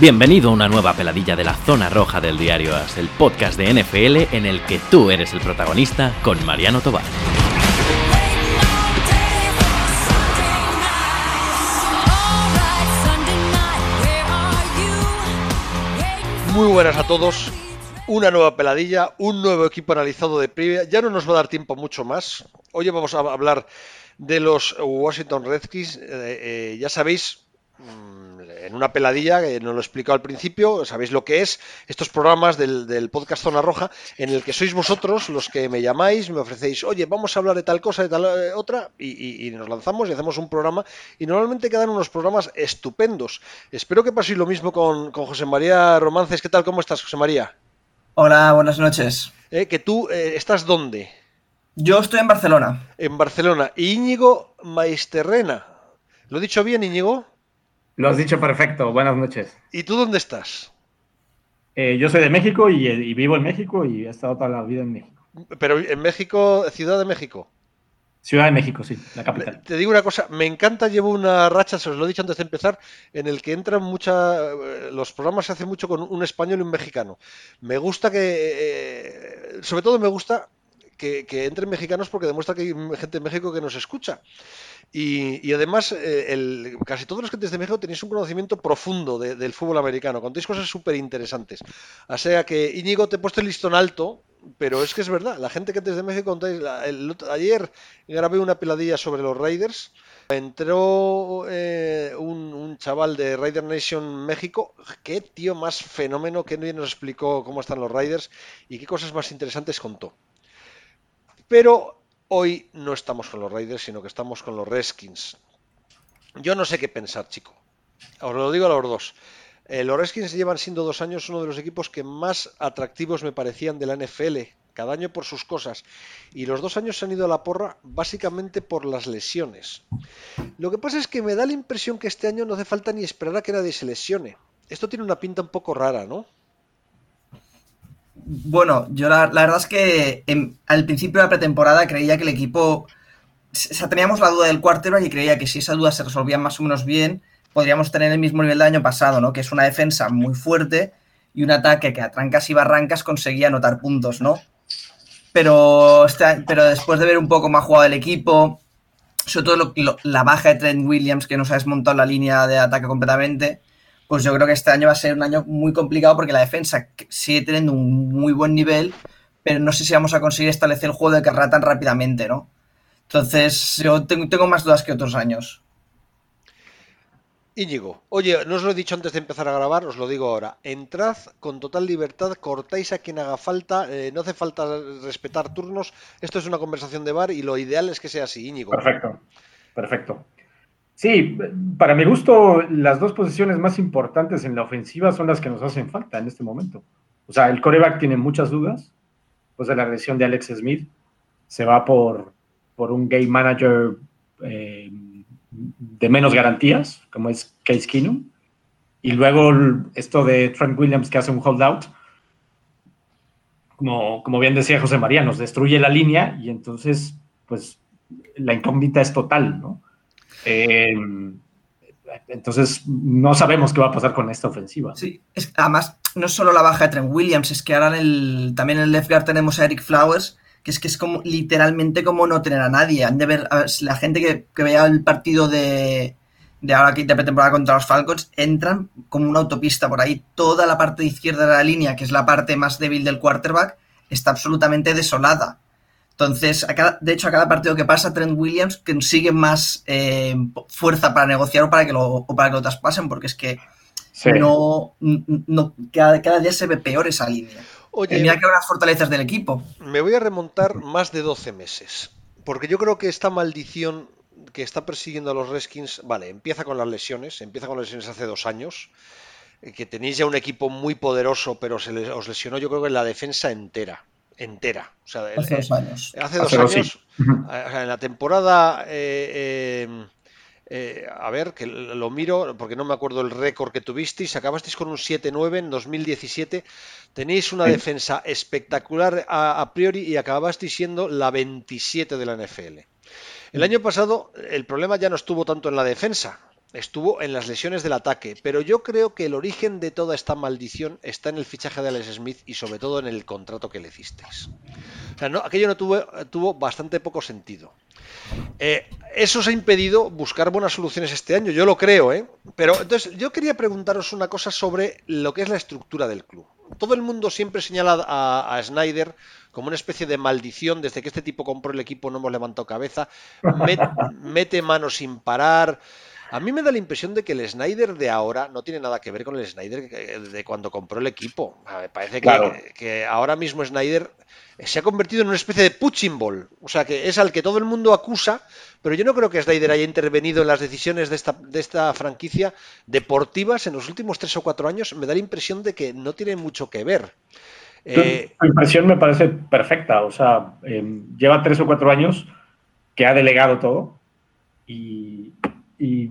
Bienvenido a una nueva peladilla de la zona roja del diario As, el podcast de NFL en el que tú eres el protagonista con Mariano Tobar. Muy buenas a todos. Una nueva peladilla, un nuevo equipo analizado de previa. Ya no nos va a dar tiempo mucho más. Hoy vamos a hablar de los Washington Redskins. Eh, eh, ya sabéis, en una peladilla, que no lo he explicado al principio, sabéis lo que es, estos programas del, podcast Zona Roja, en el que sois vosotros los que me llamáis, me ofrecéis, oye, vamos a hablar de tal cosa, de tal eh, otra, y, nos lanzamos y hacemos un programa, y normalmente quedan unos programas estupendos. Espero que paséis lo mismo con, José María Romances. ¿Qué tal? ¿Cómo estás, José María? Hola, buenas noches. Eh, ¿Que tú eh, estás dónde? Yo estoy en Barcelona. En Barcelona. Íñigo Maisterrena. ¿Lo he dicho bien, Íñigo? Lo has dicho perfecto, buenas noches. ¿Y tú dónde estás? Eh, yo soy de México y, vivo en México y he estado toda la vida en México. Pero en México, Ciudad de México. Ciudad de México, sí, la capital. Te digo una cosa, me encanta, llevo una racha, se os lo he dicho antes de empezar, en el que entran muchas, los programas se hacen mucho con un español y un mexicano. Me gusta que, eh, sobre todo me gusta que, que, entren mexicanos porque demuestra que hay gente en México que nos escucha. Y, además, eh, casi todos los que desde México tenéis un conocimiento profundo del fútbol americano, contéis cosas súper interesantes. O sea que, Íñigo, te he puesto el listón alto, pero es que es verdad, la gente que desde México contáis, ayer grabé una peladilla sobre los Raiders, entró eh, un, chaval de Raider Nation México, qué tío más fenómeno, que nos explicó cómo están los Raiders y qué cosas más interesantes contó. Pero Hoy no estamos con los Raiders, sino que estamos con los Redskins. Yo no sé qué pensar, chico. Os lo digo a los dos. Eh, los Redskins llevan siendo dos años uno de los equipos que más atractivos me parecían de la NFL, cada año por sus cosas. Y los dos años se han ido a la porra básicamente por las lesiones. Lo que pasa es que me da la impresión que este año no hace falta ni esperar a que nadie se lesione. Esto tiene una pinta un poco rara, ¿no? Bueno, yo la, verdad es que al principio de la pretemporada creía que el equipo. O sea, teníamos la duda del quarterback y creía que si esa duda se resolvía más o menos bien, podríamos tener el mismo nivel del año pasado, ¿no? Que es una defensa muy fuerte y un ataque que a trancas y barrancas conseguía anotar puntos, ¿no? Pero, este, pero después de ver un poco más jugado el equipo, sobre todo la baja de Trent Williams, que nos ha desmontado la línea de ataque completamente, pues yo creo que este año va a ser un año muy complicado porque la defensa sigue teniendo un muy buen nivel, pero no sé si vamos a conseguir establecer el juego de carrera tan rápidamente, ¿no? Entonces, yo tengo, más dudas que otros años. Íñigo, oye, no os lo he dicho antes de empezar a grabar, os lo digo ahora. Entrad con total libertad, cortáis a quien haga falta, eh, no hace falta respetar turnos. Esto es una conversación de bar y lo ideal es que sea así, Íñigo. Perfecto, perfecto. Sí, para mi gusto, las dos posiciones más importantes en la ofensiva son las que nos hacen falta en este momento. O sea, el coreback tiene muchas dudas, pues de la agresión de Alex Smith, se va por, por un game manager eh, de menos garantías, como es Case Keenum, y luego esto de Trent Williams que hace un holdout, como, como bien decía José María, nos destruye la línea y entonces, pues, la incógnita es total, ¿no? Eh, entonces, no sabemos qué va a pasar con esta ofensiva. Sí, además, no es solo la baja de Trent Williams, es que ahora el, también en el left guard tenemos a Eric Flowers, que es que es como literalmente como no tener a nadie. Han de ver, la gente que, que el partido de, de ahora que de pretemporada contra los Falcons, entran como una autopista por ahí. Toda la parte izquierda de la línea, que es la parte más débil del quarterback, está absolutamente desolada. Entonces, de hecho, a cada partido que pasa, Trent Williams consigue más eh, fuerza para negociar o para que lo, para que lo traspasen, porque es que no, cada, día se ve peor esa línea. Oye, mira que las fortalezas del equipo. Me voy a remontar más de 12 meses, porque yo creo que esta maldición que está persiguiendo a los Redskins, vale, empieza con las lesiones, empieza con las lesiones hace dos años, eh, que tenéis ya un equipo muy poderoso, pero se les, os lesionó yo creo que la defensa entera entera. hace dos años. Hace dos años, en la temporada, eh, em, eh, a ver, que lo miro, porque no me acuerdo el récord que tuvisteis, acabasteis con un 7-9 en 2017, tenéis una defensa espectacular a, priori y acabasteis siendo la 27 de la NFL. El año pasado el problema ya no estuvo tanto en la defensa, estuvo en las lesiones del ataque, pero yo creo que el origen de toda esta maldición está en el fichaje de Alex Smith y sobre todo en el contrato que le hicisteis. O sea, no, aquello no tuvo, tuvo bastante poco sentido. Eh, eso se ha impedido buscar buenas soluciones este año, yo lo creo, ¿eh? Pero entonces yo quería preguntaros una cosa sobre lo que es la estructura del club. Todo el mundo siempre señala a, Snyder como una especie de maldición, desde que este tipo compró el equipo no hemos levantado cabeza, mete manos sin parar. A mí me da la impresión de que el Snyder de ahora no tiene nada que ver con el Snyder de cuando compró el equipo. Me parece que, ahora mismo Snyder se ha convertido en una especie de punching ball. O sea, que es al que todo el mundo acusa, pero yo no creo que Snyder haya intervenido en las decisiones de esta, de esta franquicia deportivas en los últimos tres o cuatro años. Me da la impresión de que no tiene mucho que ver. Eh, tu, impresión me parece perfecta. O sea, em, lleva tres o cuatro años que ha delegado todo y y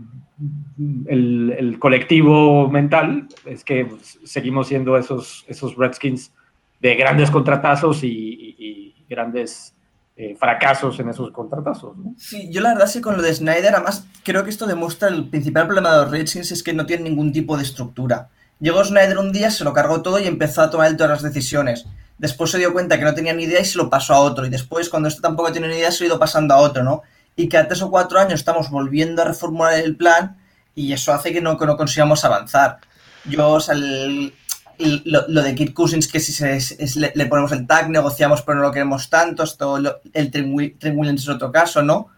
el, colectivo mental es que seguimos siendo esos, esos Redskins de grandes contratazos y, grandes eh, fracasos en esos contratazos. Sí, yo la verdad sí con lo de Snyder, además creo que esto demuestra el principal problema de los Redskins es que no tienen ningún tipo de estructura. Llegó Snyder un día, se lo cargó todo y empezó a tomar todas las decisiones. Después se dio cuenta que no tenía ni idea y se lo pasó a otro. Y después, cuando esto tampoco tiene ni idea, se lo ha ido pasando a otro, ¿no? Y que a tres o cuatro años estamos volviendo a reformular el plan y eso hace que no, que no consigamos avanzar. Yo, o sea, lo, de Kirk Cousins, que si se, le, ponemos el tag, negociamos pero no lo queremos tanto, esto, el Trent Williams es otro caso, ¿no?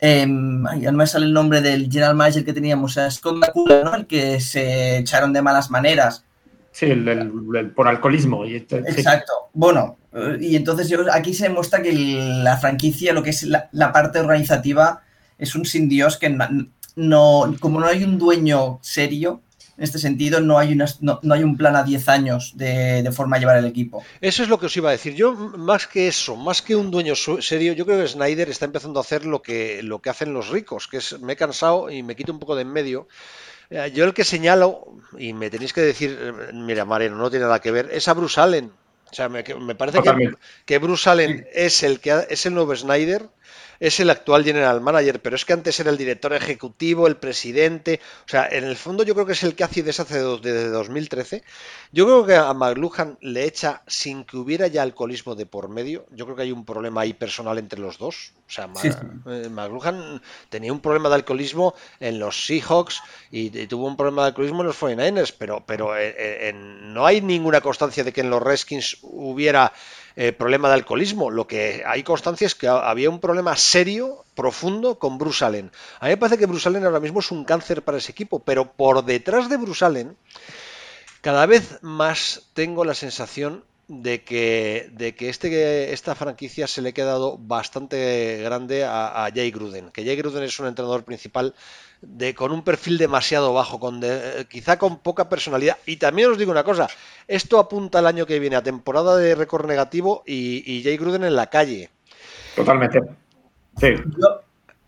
Eh, no me sale el nombre del general manager que teníamos, o sea, Scott McCullough, ¿no? El que se echaron de malas maneras. Sí, el, por alcoholismo. Este, Exacto. Bueno, y entonces yo, aquí se demuestra que la franquicia, lo que es la, parte organizativa, es un sin Dios que no, como no hay un dueño serio, en este sentido, no hay, una, no, hay un plan a 10 años de, forma de llevar el equipo. Eso es lo que os iba a decir. Yo, más que eso, más que un dueño serio, yo creo que Snyder está empezando a hacer lo que, lo que hacen los ricos, que es me he cansado y me quito un poco de en medio yo el que señalo, y me tenéis que decir, mira, Mariano, no tiene nada que ver, es a Bruce Allen. O sea, me, parece que, que, Bruce Allen es el que es el nuevo Snyder es el actual general manager, pero es que antes era el director ejecutivo, el presidente, o sea, en el fondo yo creo que es el que hace y deshace desde 2013. Yo creo que a McLuhan le echa sin que hubiera ya alcoholismo de por medio. Yo creo que hay un problema ahí personal entre los dos. O sea, eh, McLuhan tenía un problema de alcoholismo en los Seahawks y, tuvo un problema de alcoholismo en los 49ers, pero, pero eh, eh, no hay ninguna constancia de que en los Redskins hubiera eh, problema de alcoholismo. Lo que hay constancia es que había un problema serio, profundo, con Bruce Allen. A mí me parece que Bruce Allen ahora mismo es un cáncer para ese equipo, pero por detrás de Bruce Allen, cada vez más tengo la sensación de que, de que este, esta franquicia se le ha quedado bastante grande a, a Jay Gruden, que Jay Gruden es un entrenador principal de, con un perfil demasiado bajo, con quizá con poca personalidad. Y también os digo una cosa, esto apunta al año que viene a temporada de récord negativo y, Jay Gruden en la calle. Totalmente. Sí.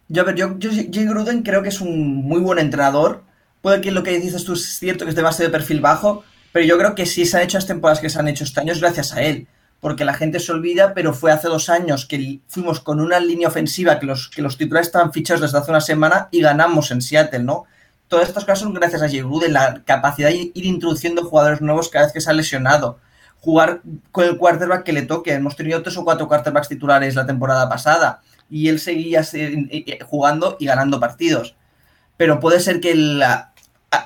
Yo, a ver, yo, Jay Gruden creo que es un muy buen entrenador. Puede que lo que dices tú es cierto, que es demasiado de perfil bajo, pero yo creo que si se han hecho las temporadas que se han hecho este año es gracias a él porque la gente se olvida, pero fue hace dos años que fuimos con una línea ofensiva que los, que los titulares estaban fichados desde hace una semana y ganamos en Seattle, ¿no? Todas estas cosas son gracias a Jay Gruden, la capacidad de ir introduciendo jugadores nuevos cada vez que se ha lesionado. Jugar con el quarterback que le toque. Hemos tenido tres o cuatro quarterbacks titulares la temporada pasada y él seguía jugando y ganando partidos. Pero puede ser que la,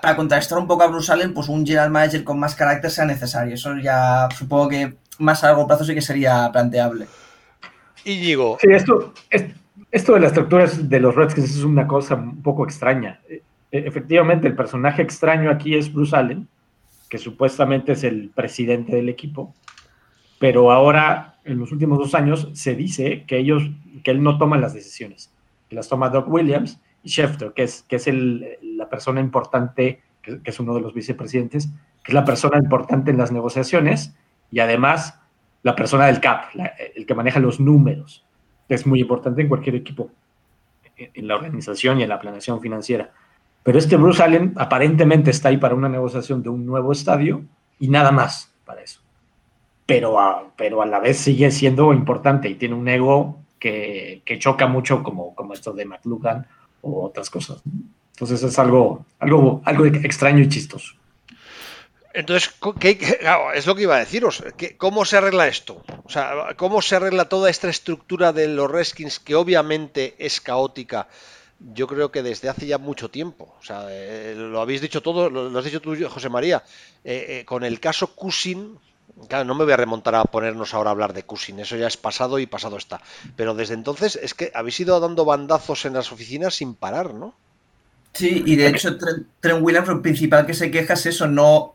para contrastar un poco a Bruce Allen, pues un general manager con más carácter sea necesario. Eso ya supongo que más a largo plazo sí que sería planteable. Y digo. Sí, esto, esto de las estructuras de los Redskins es una cosa un poco extraña. E, e, efectivamente, el personaje extraño aquí es Bruce Allen, que supuestamente es el presidente del equipo, pero ahora, en los últimos dos años, se dice que ellos, que él no toma las decisiones, que las toma Doc Williams y Schefter, que es, que es el, persona importante, que, que, es uno de los vicepresidentes, que es la persona importante en las negociaciones y además la persona del CAP, el que maneja los números, es muy importante en cualquier equipo, en la organización y en la planeación financiera. Pero este Bruce Allen aparentemente está ahí para una negociación de un nuevo estadio y nada más para eso. Pero a, pero a la vez sigue siendo importante y tiene un ego que, choca mucho como, como esto de McLuhan o otras cosas. Entonces es algo, algo, algo extraño y chistoso. Entonces, es lo que iba a deciros. ¿Cómo se arregla esto? O sea, ¿cómo se arregla toda esta estructura de los Redskins que obviamente es caótica? Yo creo que desde hace ya mucho tiempo. O sea, eh, lo habéis dicho todo, lo, has dicho tú, José María. Eh, eh, con el caso Cusin, claro, no me voy a remontar a ponernos ahora a hablar de Cusin, eso ya es pasado y pasado está. Pero desde entonces es que habéis ido dando bandazos en las oficinas sin parar, ¿no? Sí, y de hecho Trent Williams lo principal que se queja es eso, no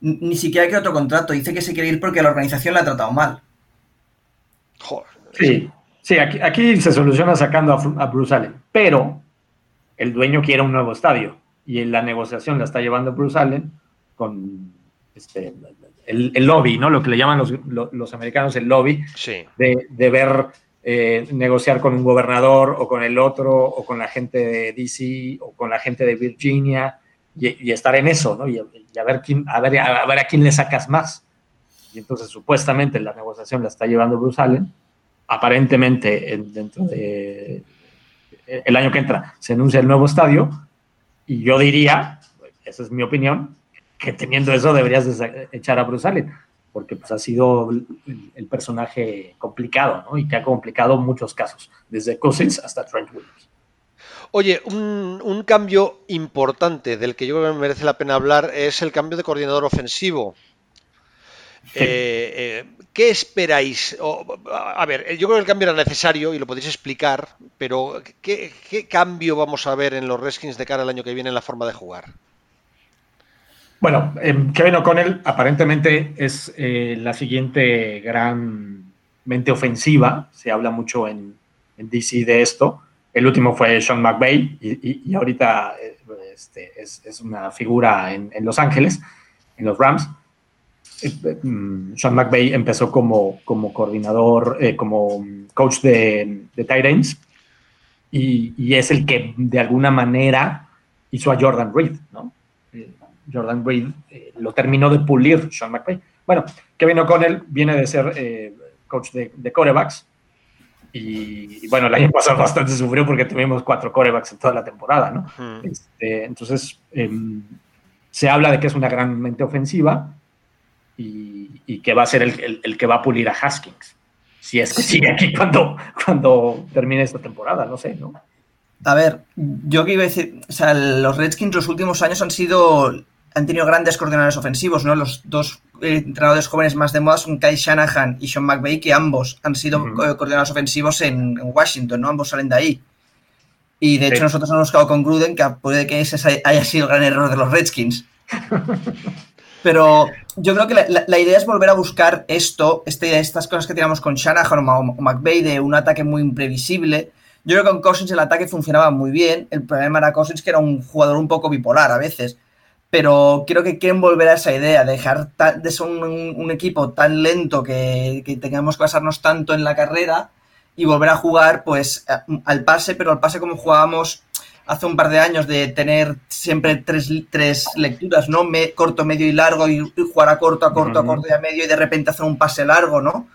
ni siquiera quiere otro contrato. Dice que se quiere ir porque la organización le ha tratado mal. Sí, sí aquí, se soluciona sacando a, Bruce Allen, pero el dueño quiere un nuevo estadio y en la negociación la está llevando Bruce Allen con este, el, lobby, ¿no? Lo que le llaman los, americanos el lobby, de, de, ver eh, negociar con un gobernador o con el otro o con la gente de DC o con la gente de Virginia y, estar en eso, ¿no? Y, a, ver quién, a, ver, a, ver a quién le sacas más. Y entonces supuestamente la negociación la está llevando Bruce Allen. Aparentemente dentro de el año que entra se anuncia el nuevo estadio y yo diría, esa es mi opinión, que teniendo eso deberías echar a Bruce Allen porque pues, ha sido el, personaje complicado, ¿no? Y que ha complicado muchos casos, desde Cousins hasta Trent Williams. Oye, un, cambio importante del que yo creo que merece la pena hablar es el cambio de coordinador ofensivo. Eh, eh, ¿Qué esperáis? a ver, yo creo que el cambio era necesario y lo podéis explicar, pero ¿qué, cambio vamos a ver en los Redskins de cara al año que viene en la forma de jugar? Bueno, eh, Kevin O'Connell aparentemente es la siguiente gran mente ofensiva. Se habla mucho en DC de esto. El último fue Sean McVay y, ahorita eh, este, es, una figura en, Los Ángeles, en los Rams. Eh, mm, Sean McVay empezó como, coordinador, eh, como coach de, de tight ends y, es el que de alguna manera hizo a Jordan Reed, ¿no? Jordan Reed lo terminó de pulir Sean McVay. Bueno, Kevin O'Connell viene de ser coach de, de corebacks y, bueno, el año pasado bastante sufrió porque tuvimos cuatro corebacks en toda la temporada, ¿no? Este, entonces, em, se habla de que es una gran mente ofensiva y, que va a ser el, que va a pulir a Haskins. Si es que sigue aquí cuando, cuando termine esta temporada, no sé, ¿no? A ver, yo que iba a decir, o sea, los Redskins los últimos años han sido han tenido grandes coordinadores ofensivos, ¿no? Los dos eh, entrenadores jóvenes más de moda son Kai Shanahan y Sean McVay, que ambos han sido coordinadores ofensivos en, Washington, ¿no? Ambos salen de ahí. Y de hecho nosotros nos hemos quedado con Gruden, que puede que ese haya sido el gran error de los Redskins. Pero yo creo que la, idea es volver a buscar esto, este, estas cosas que teníamos con Shanahan o, McVay de un ataque muy imprevisible. Yo creo que con Cousins el ataque funcionaba muy bien. El problema era Cousins que era un jugador un poco bipolar a veces pero creo que quieren volver a esa idea, dejar de ser un, equipo tan lento que, tengamos que basarnos tanto en la carrera y volver a jugar pues al pase, pero al pase como jugábamos hace un par de años de tener siempre tres, tres lecturas, ¿no? Me, corto, medio y largo y, jugar a corto, a corto, a corto y a medio y de repente hacer un pase largo, ¿no?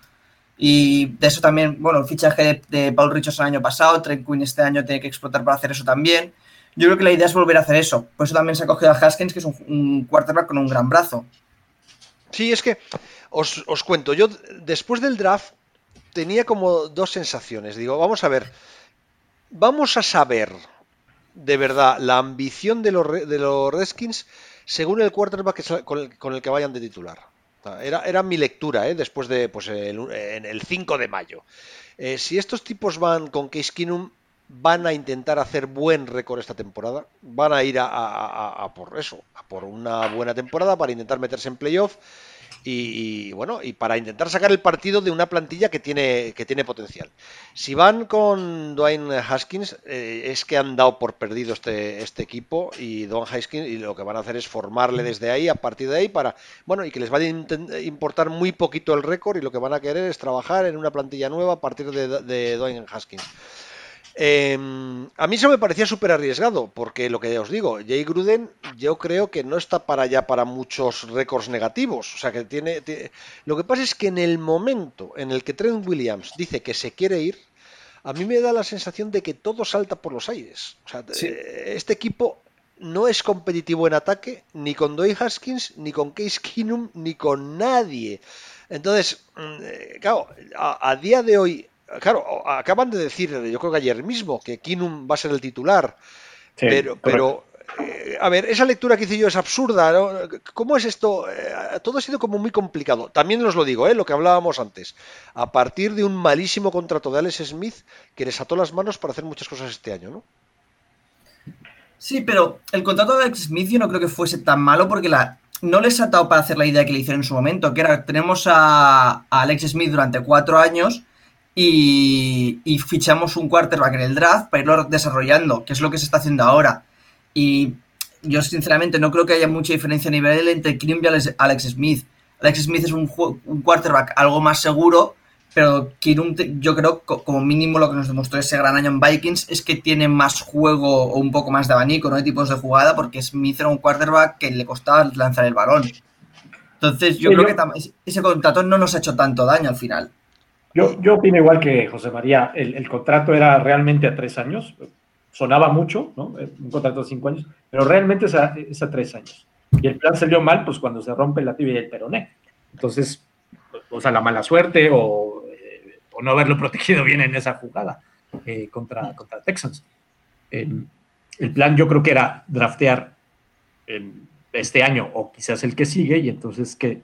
Y de eso también, bueno, el fichaje de, Paul Richardson el año pasado, Trent Quinn este año tiene que explotar para hacer eso también. Yo creo que la idea es volver a hacer eso. Por eso también se ha cogido a Haskins, que es un, quarterback con un gran brazo. Sí, es que os, cuento, yo después del draft tenía como dos sensaciones. Digo, vamos a ver, vamos a saber de verdad la ambición de los, de los Redskins según el quarterback con el, que vayan de titular. Era, era mi lectura, ¿eh? después de pues, en el 5 de mayo. Eh, si estos tipos van con Case Keenum, van a intentar hacer buen récord esta temporada, van a ir a, por eso, a por una buena temporada para intentar meterse en playoff y, bueno, y para intentar sacar el partido de una plantilla que tiene, que tiene potencial. Si van con Dwayne Haskins, eh, es que han dado por perdido este, este equipo y Dwayne Haskins y lo que van a hacer es formarle desde ahí, a partir de ahí, para, bueno, y que les va a importar muy poquito el récord y lo que van a querer es trabajar en una plantilla nueva a partir de Dwayne Haskins. Em, a mí eso me parecía súper arriesgado, porque lo que os digo, Jay Gruden yo creo que no está para allá para muchos récords negativos. O sea, que tiene, Lo que pasa es que en el momento en el que Trent Williams dice que se quiere ir, a mí me da la sensación de que todo salta por los aires. O sea, eh, este equipo no es competitivo en ataque ni con Dwayne Haskins, ni con Case Keenum, ni con nadie. Entonces, mm, eh, claro, a, día de hoy, claro, acaban de decir, yo creo que ayer mismo, que Keenum va a ser el titular. pero, pero eh, a ver, esa lectura que hice yo es absurda. ¿Cómo es esto? Eh, todo ha sido como muy complicado. También os lo digo, ¿eh? lo que hablábamos antes. A partir de un malísimo contrato de Alex Smith que les ató las manos para hacer muchas cosas este año, ¿no? Sí, pero el contrato de Alex Smith yo no creo que fuese tan malo porque la, no les ha atado para hacer la idea que le hicieron en su momento, que era, tenemos a, Alex Smith durante cuatro años y, y, fichamos un quarterback en el draft para irlo desarrollando, que es lo que se está haciendo ahora. Y yo sinceramente no creo que haya mucha diferencia a nivel entre Keenum y Alex Smith. Alex Smith es un, un quarterback algo más seguro, pero Keenum yo creo como mínimo lo que nos demostró ese gran año en Vikings es que tiene más juego o un poco más de abanico, no de tipos de jugada, porque Smith era un quarterback que le costaba lanzar el balón. Entonces yo creo que ese contrato no nos ha hecho tanto daño al final. Yo, yo opino igual que José María, el, el contrato era realmente a tres años, sonaba mucho, ¿no? Eh, un contrato de cinco años, pero realmente es a, tres años. Y el plan salió mal, pues cuando se rompe la tibia y el peroné. Entonces, o sea, la mala suerte o, eh, no haberlo protegido bien en esa jugada eh, contra, contra Texans. el plan yo creo que era draftear este año o quizás el que sigue y entonces que,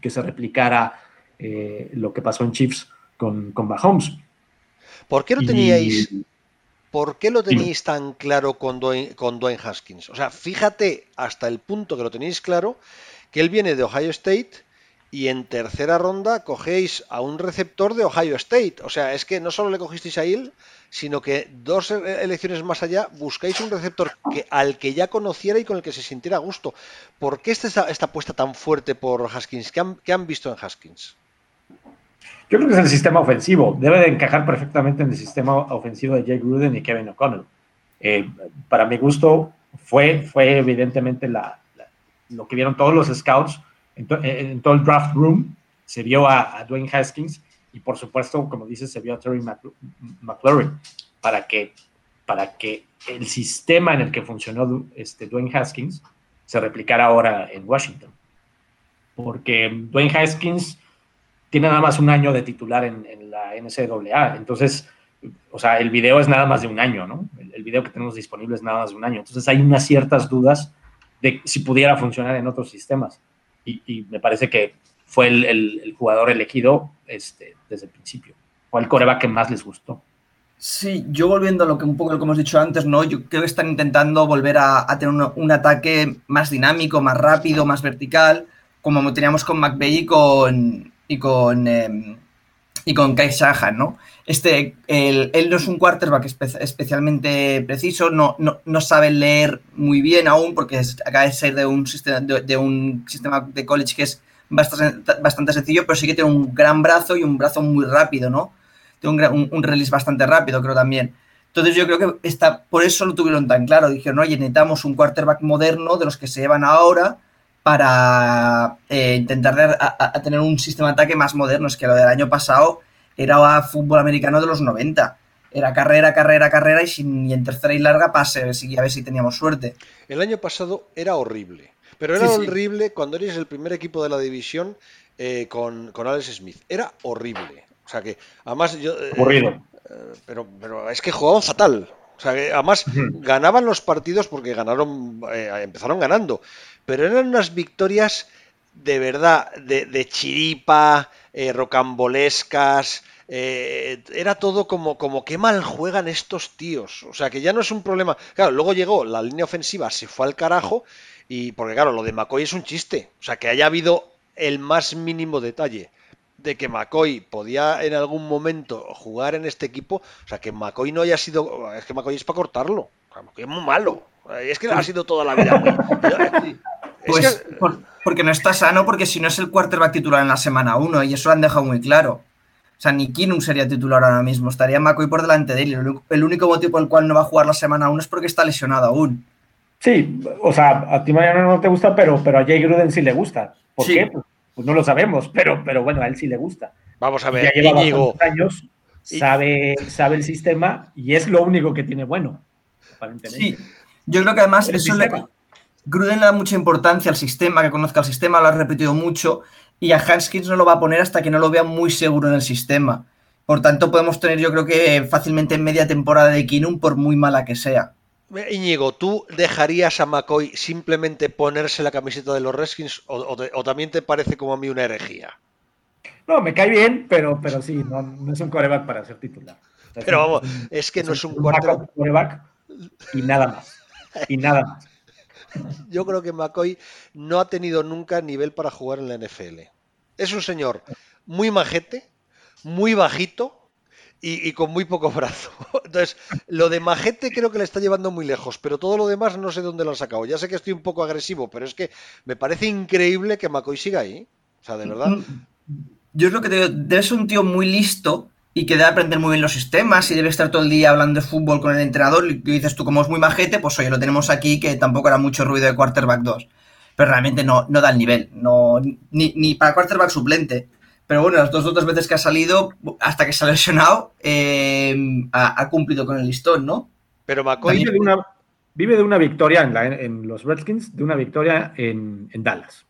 que se replicara lo que pasó en Chiefs con, con Mahomes. ¿Por qué no teníais ¿Por qué lo tenéis tan claro con Dwayne, Haskins? O sea, fíjate hasta el punto que lo tenéis claro, que él viene de Ohio State y en tercera ronda cogéis a un receptor de Ohio State. O sea, es que no solo le cogisteis a él, sino que dos elecciones más allá buscáis un receptor que, al que ya conociera y con el que se sintiera a gusto. ¿Por qué esta, esta apuesta tan fuerte por Haskins? ¿Qué han visto en Haskins? Yo creo que es el sistema ofensivo. Debe de encajar perfectamente en el sistema ofensivo de Jake Gruden y Kevin O'Connell. Eh, para mi gusto, fue, fue evidentemente la, lo que vieron todos los scouts en, todo el draft room. Se vio a, Dwayne Haskins y, por supuesto, como dices, se vio a Terry McLaurin para que, para que el sistema en el que funcionó este, Dwayne Haskins se replicara ahora en Washington. Porque Dwayne Haskins tiene nada más un año de titular en, la NCAA. Entonces, o sea, el video es nada más de un año, ¿no? El, video que tenemos disponible es nada más de un año. Entonces, hay unas ciertas dudas de si pudiera funcionar en otros sistemas. Y, me parece que fue el, jugador elegido este, desde el principio. Fue el coreback que más les gustó. Sí, yo volviendo a lo que un poco lo que hemos dicho antes, ¿no? Yo creo que están intentando volver a, tener un, ataque más dinámico, más rápido, más vertical, como teníamos con McVeigh y con, y con, eh, y con Kai Sahan, ¿no? Este, él, no es un quarterback especialmente preciso, no, no, sabe leer muy bien aún porque acaba de ser de un sistema de, un sistema de college que es bastante, bastante, sencillo, pero sí que tiene un gran brazo y un brazo muy rápido, ¿no? Tiene un, un, release bastante rápido, creo también. Entonces yo creo que está, por eso lo tuvieron tan claro. Dijeron, oye, necesitamos un quarterback moderno de los que se llevan ahora para eh, intentar a, tener un sistema de ataque más moderno. Es que lo del año pasado era fútbol americano de los 90. Era carrera, carrera, carrera y, sin, en tercera y larga pase, a ver si teníamos suerte. El año pasado era horrible. Pero era horrible cuando eres el primer equipo de la división eh, con, con, Alex Smith. Era horrible. O sea que, además yo... Eh, pero, pero es que jugaban fatal. O sea, que además ganaban los partidos porque ganaron, empezaron ganando pero eran unas victorias de verdad, de, chiripa, eh, rocambolescas, eh, era todo como, como qué mal juegan estos tíos. O sea, que ya no es un problema. Claro, luego llegó la línea ofensiva, se fue al carajo, y porque claro, lo de McCoy es un chiste. O sea, que haya habido el más mínimo detalle de que McCoy podía en algún momento jugar en este equipo, o sea, que McCoy no haya sido, es que McCoy es para cortarlo, McCoy es muy malo, es que ha sido toda la vida muy... Pues porque no está sano, porque si no es el quarterback titular en la semana 1, y eso lo han dejado muy claro. O sea, ni Kinum sería titular ahora mismo, estaría McCoy por delante de él. El único motivo por el cual no va a jugar la semana 1 es porque está lesionado aún. Sí, o sea, a ti Mariano no te gusta, pero, pero a Jay Gruden sí le gusta. ¿Por qué? Pues, pues, no lo sabemos, pero, pero bueno, a él sí le gusta. Vamos a ver, ya lleva años, sabe, sabe el sistema y es lo único que tiene bueno, aparentemente. Sí, Yo creo que además eso le, Gruden le da mucha importancia al sistema, que conozca el sistema, lo ha repetido mucho, y a Hanskins no lo va a poner hasta que no lo vea muy seguro en el sistema. Por tanto, podemos tener, yo creo que fácilmente media temporada de Kinum, por muy mala que sea. Íñigo, ¿tú dejarías a McCoy simplemente ponerse la camiseta de los Redskins o, también te parece como a mí una herejía? No, me cae bien, pero, pero sí, no, es un coreback para ser titular. pero vamos, es que no es un, coreback y nada más. Y nada más. Yo creo que McCoy no ha tenido nunca nivel para jugar en la NFL. Es un señor muy majete, muy bajito y, con muy poco brazo. Entonces, lo de majete creo que le está llevando muy lejos, pero todo lo demás no sé dónde lo han sacado. Ya sé que estoy un poco agresivo, pero es que me parece increíble que McCoy siga ahí. O sea, de verdad. Yo creo que debe ser un tío muy listo y que debe aprender muy bien los sistemas y debe estar todo el día hablando de fútbol con el entrenador. Y dices tú, como es muy majete, pues oye, lo tenemos aquí, que tampoco era mucho ruido de quarterback 2. Pero realmente no, no da el nivel, no, ni, ni para quarterback suplente. Pero bueno, las dos otras veces que ha salido, hasta que se ha lesionado, eh, ha, cumplido con el listón, ¿no? Pero McCoy... Vive de una, vive de una victoria en, la, en, los Redskins, de una victoria en, en Dallas,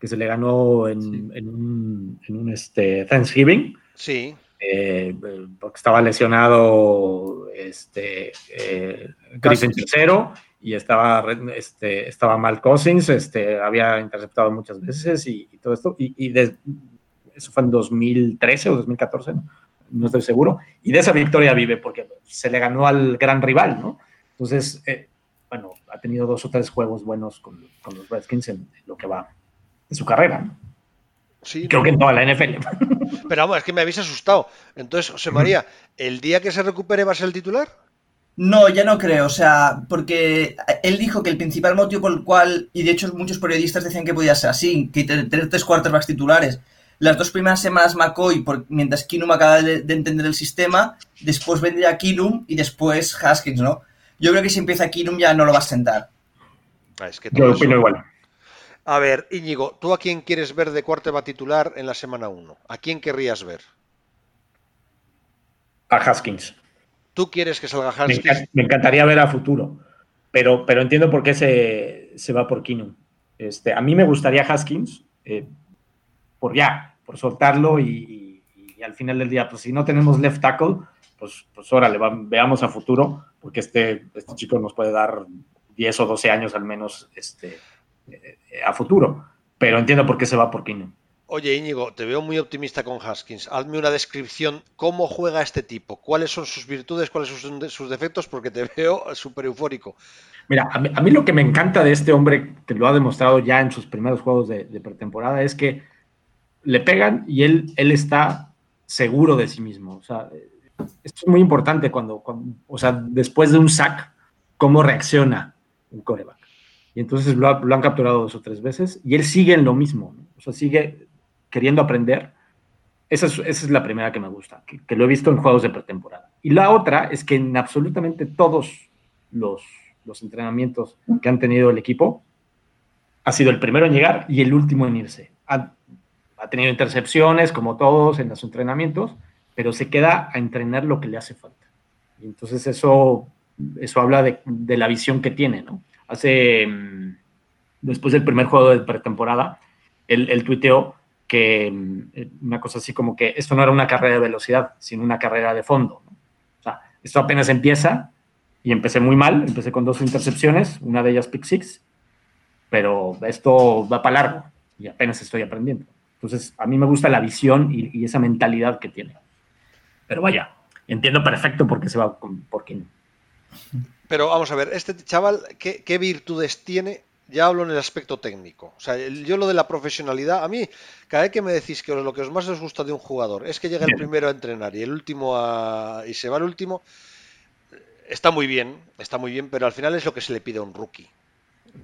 que se le ganó en, en un, en un este, Thanksgiving. Sí. Eh, porque estaba lesionado este, eh, Griffin tercero y estaba, este, estaba Mal Cousins, este, había interceptado muchas veces y, todo esto, y, eso fue en 2013 o 2014, ¿no? estoy seguro, y de esa victoria vive porque se le ganó al gran rival, ¿no? Entonces, eh, bueno, ha tenido dos o tres juegos buenos con, los Redskins en, lo que va de su carrera, ¿no? Creo que en toda la NFL. Pero vamos, es que me habéis asustado. Entonces, José María, ¿el día que se recupere va a ser el titular? No, ya no creo, o sea, porque él dijo que el principal motivo por el cual, y de hecho muchos periodistas decían que podía ser así, que tener tres quarterbacks titulares. Las dos primeras semanas McCoy, mientras Kinum acaba de, entender el sistema, después vendría Kinum y después Haskins, ¿no? Yo creo que si empieza Kinum ya no lo va a sentar. Ah, es que Yo opino igual. A ver, Íñigo, ¿tú a quién quieres ver de va titular en la semana 1? ¿A quién querrías ver? A Haskins. ¿Tú quieres que salga Haskins? Me, encantaría ver a futuro, pero, pero entiendo por qué se, va por Keenum. Este, a mí me gustaría Haskins, eh, por ya, por soltarlo y, al final del día, pues si no tenemos left tackle, pues, pues órale, veamos a futuro, porque este, este chico nos puede dar 10 o 12 años al menos este, a futuro. Pero entiendo por qué se va por Keenum. Oye, Íñigo, te veo muy optimista con Haskins. Hazme una descripción, ¿cómo juega este tipo? ¿Cuáles son sus virtudes? ¿Cuáles son sus defectos? Porque te veo súper eufórico. Mira, a mí, lo que me encanta de este hombre, que lo ha demostrado ya en sus primeros juegos de, pretemporada, es que le pegan y él, él está seguro de sí mismo. O sea, esto es muy importante cuando, o sea, después de un sack, cómo reacciona un coreback. Y entonces lo, han capturado dos o tres veces y él sigue en lo mismo, o sea, sigue queriendo aprender. Esa es, la primera que me gusta, que, lo he visto en juegos de pretemporada. Y la otra es que en absolutamente todos los, los entrenamientos que han tenido el equipo, ha sido el primero en llegar y el último en irse. Ha, ha, tenido intercepciones, como todos en los entrenamientos, pero se queda a entrenar lo que le hace falta. Y entonces eso, eso habla de, de la visión que tiene, ¿no? Hace, mm, después del primer juego de pretemporada, él, tuiteó que mm, una cosa así como que esto no era una carrera de velocidad, sino una carrera de fondo. O sea, esto apenas empieza y empecé muy mal, empecé con dos intercepciones, una de ellas pick six, pero esto va para largo y apenas estoy aprendiendo. Entonces, a mí me gusta la visión y, esa mentalidad que tiene. Pero vaya, entiendo perfecto por qué se va por qué pero vamos a ver, este chaval, ¿qué, virtudes tiene? Ya hablo en el aspecto técnico. O sea, yo lo de la profesionalidad, a mí, cada vez que me decís que lo que os más os gusta de un jugador es que llega el primero a entrenar y el último a, y se va el último, está muy bien, está muy bien, pero al final es lo que se le pide a un rookie.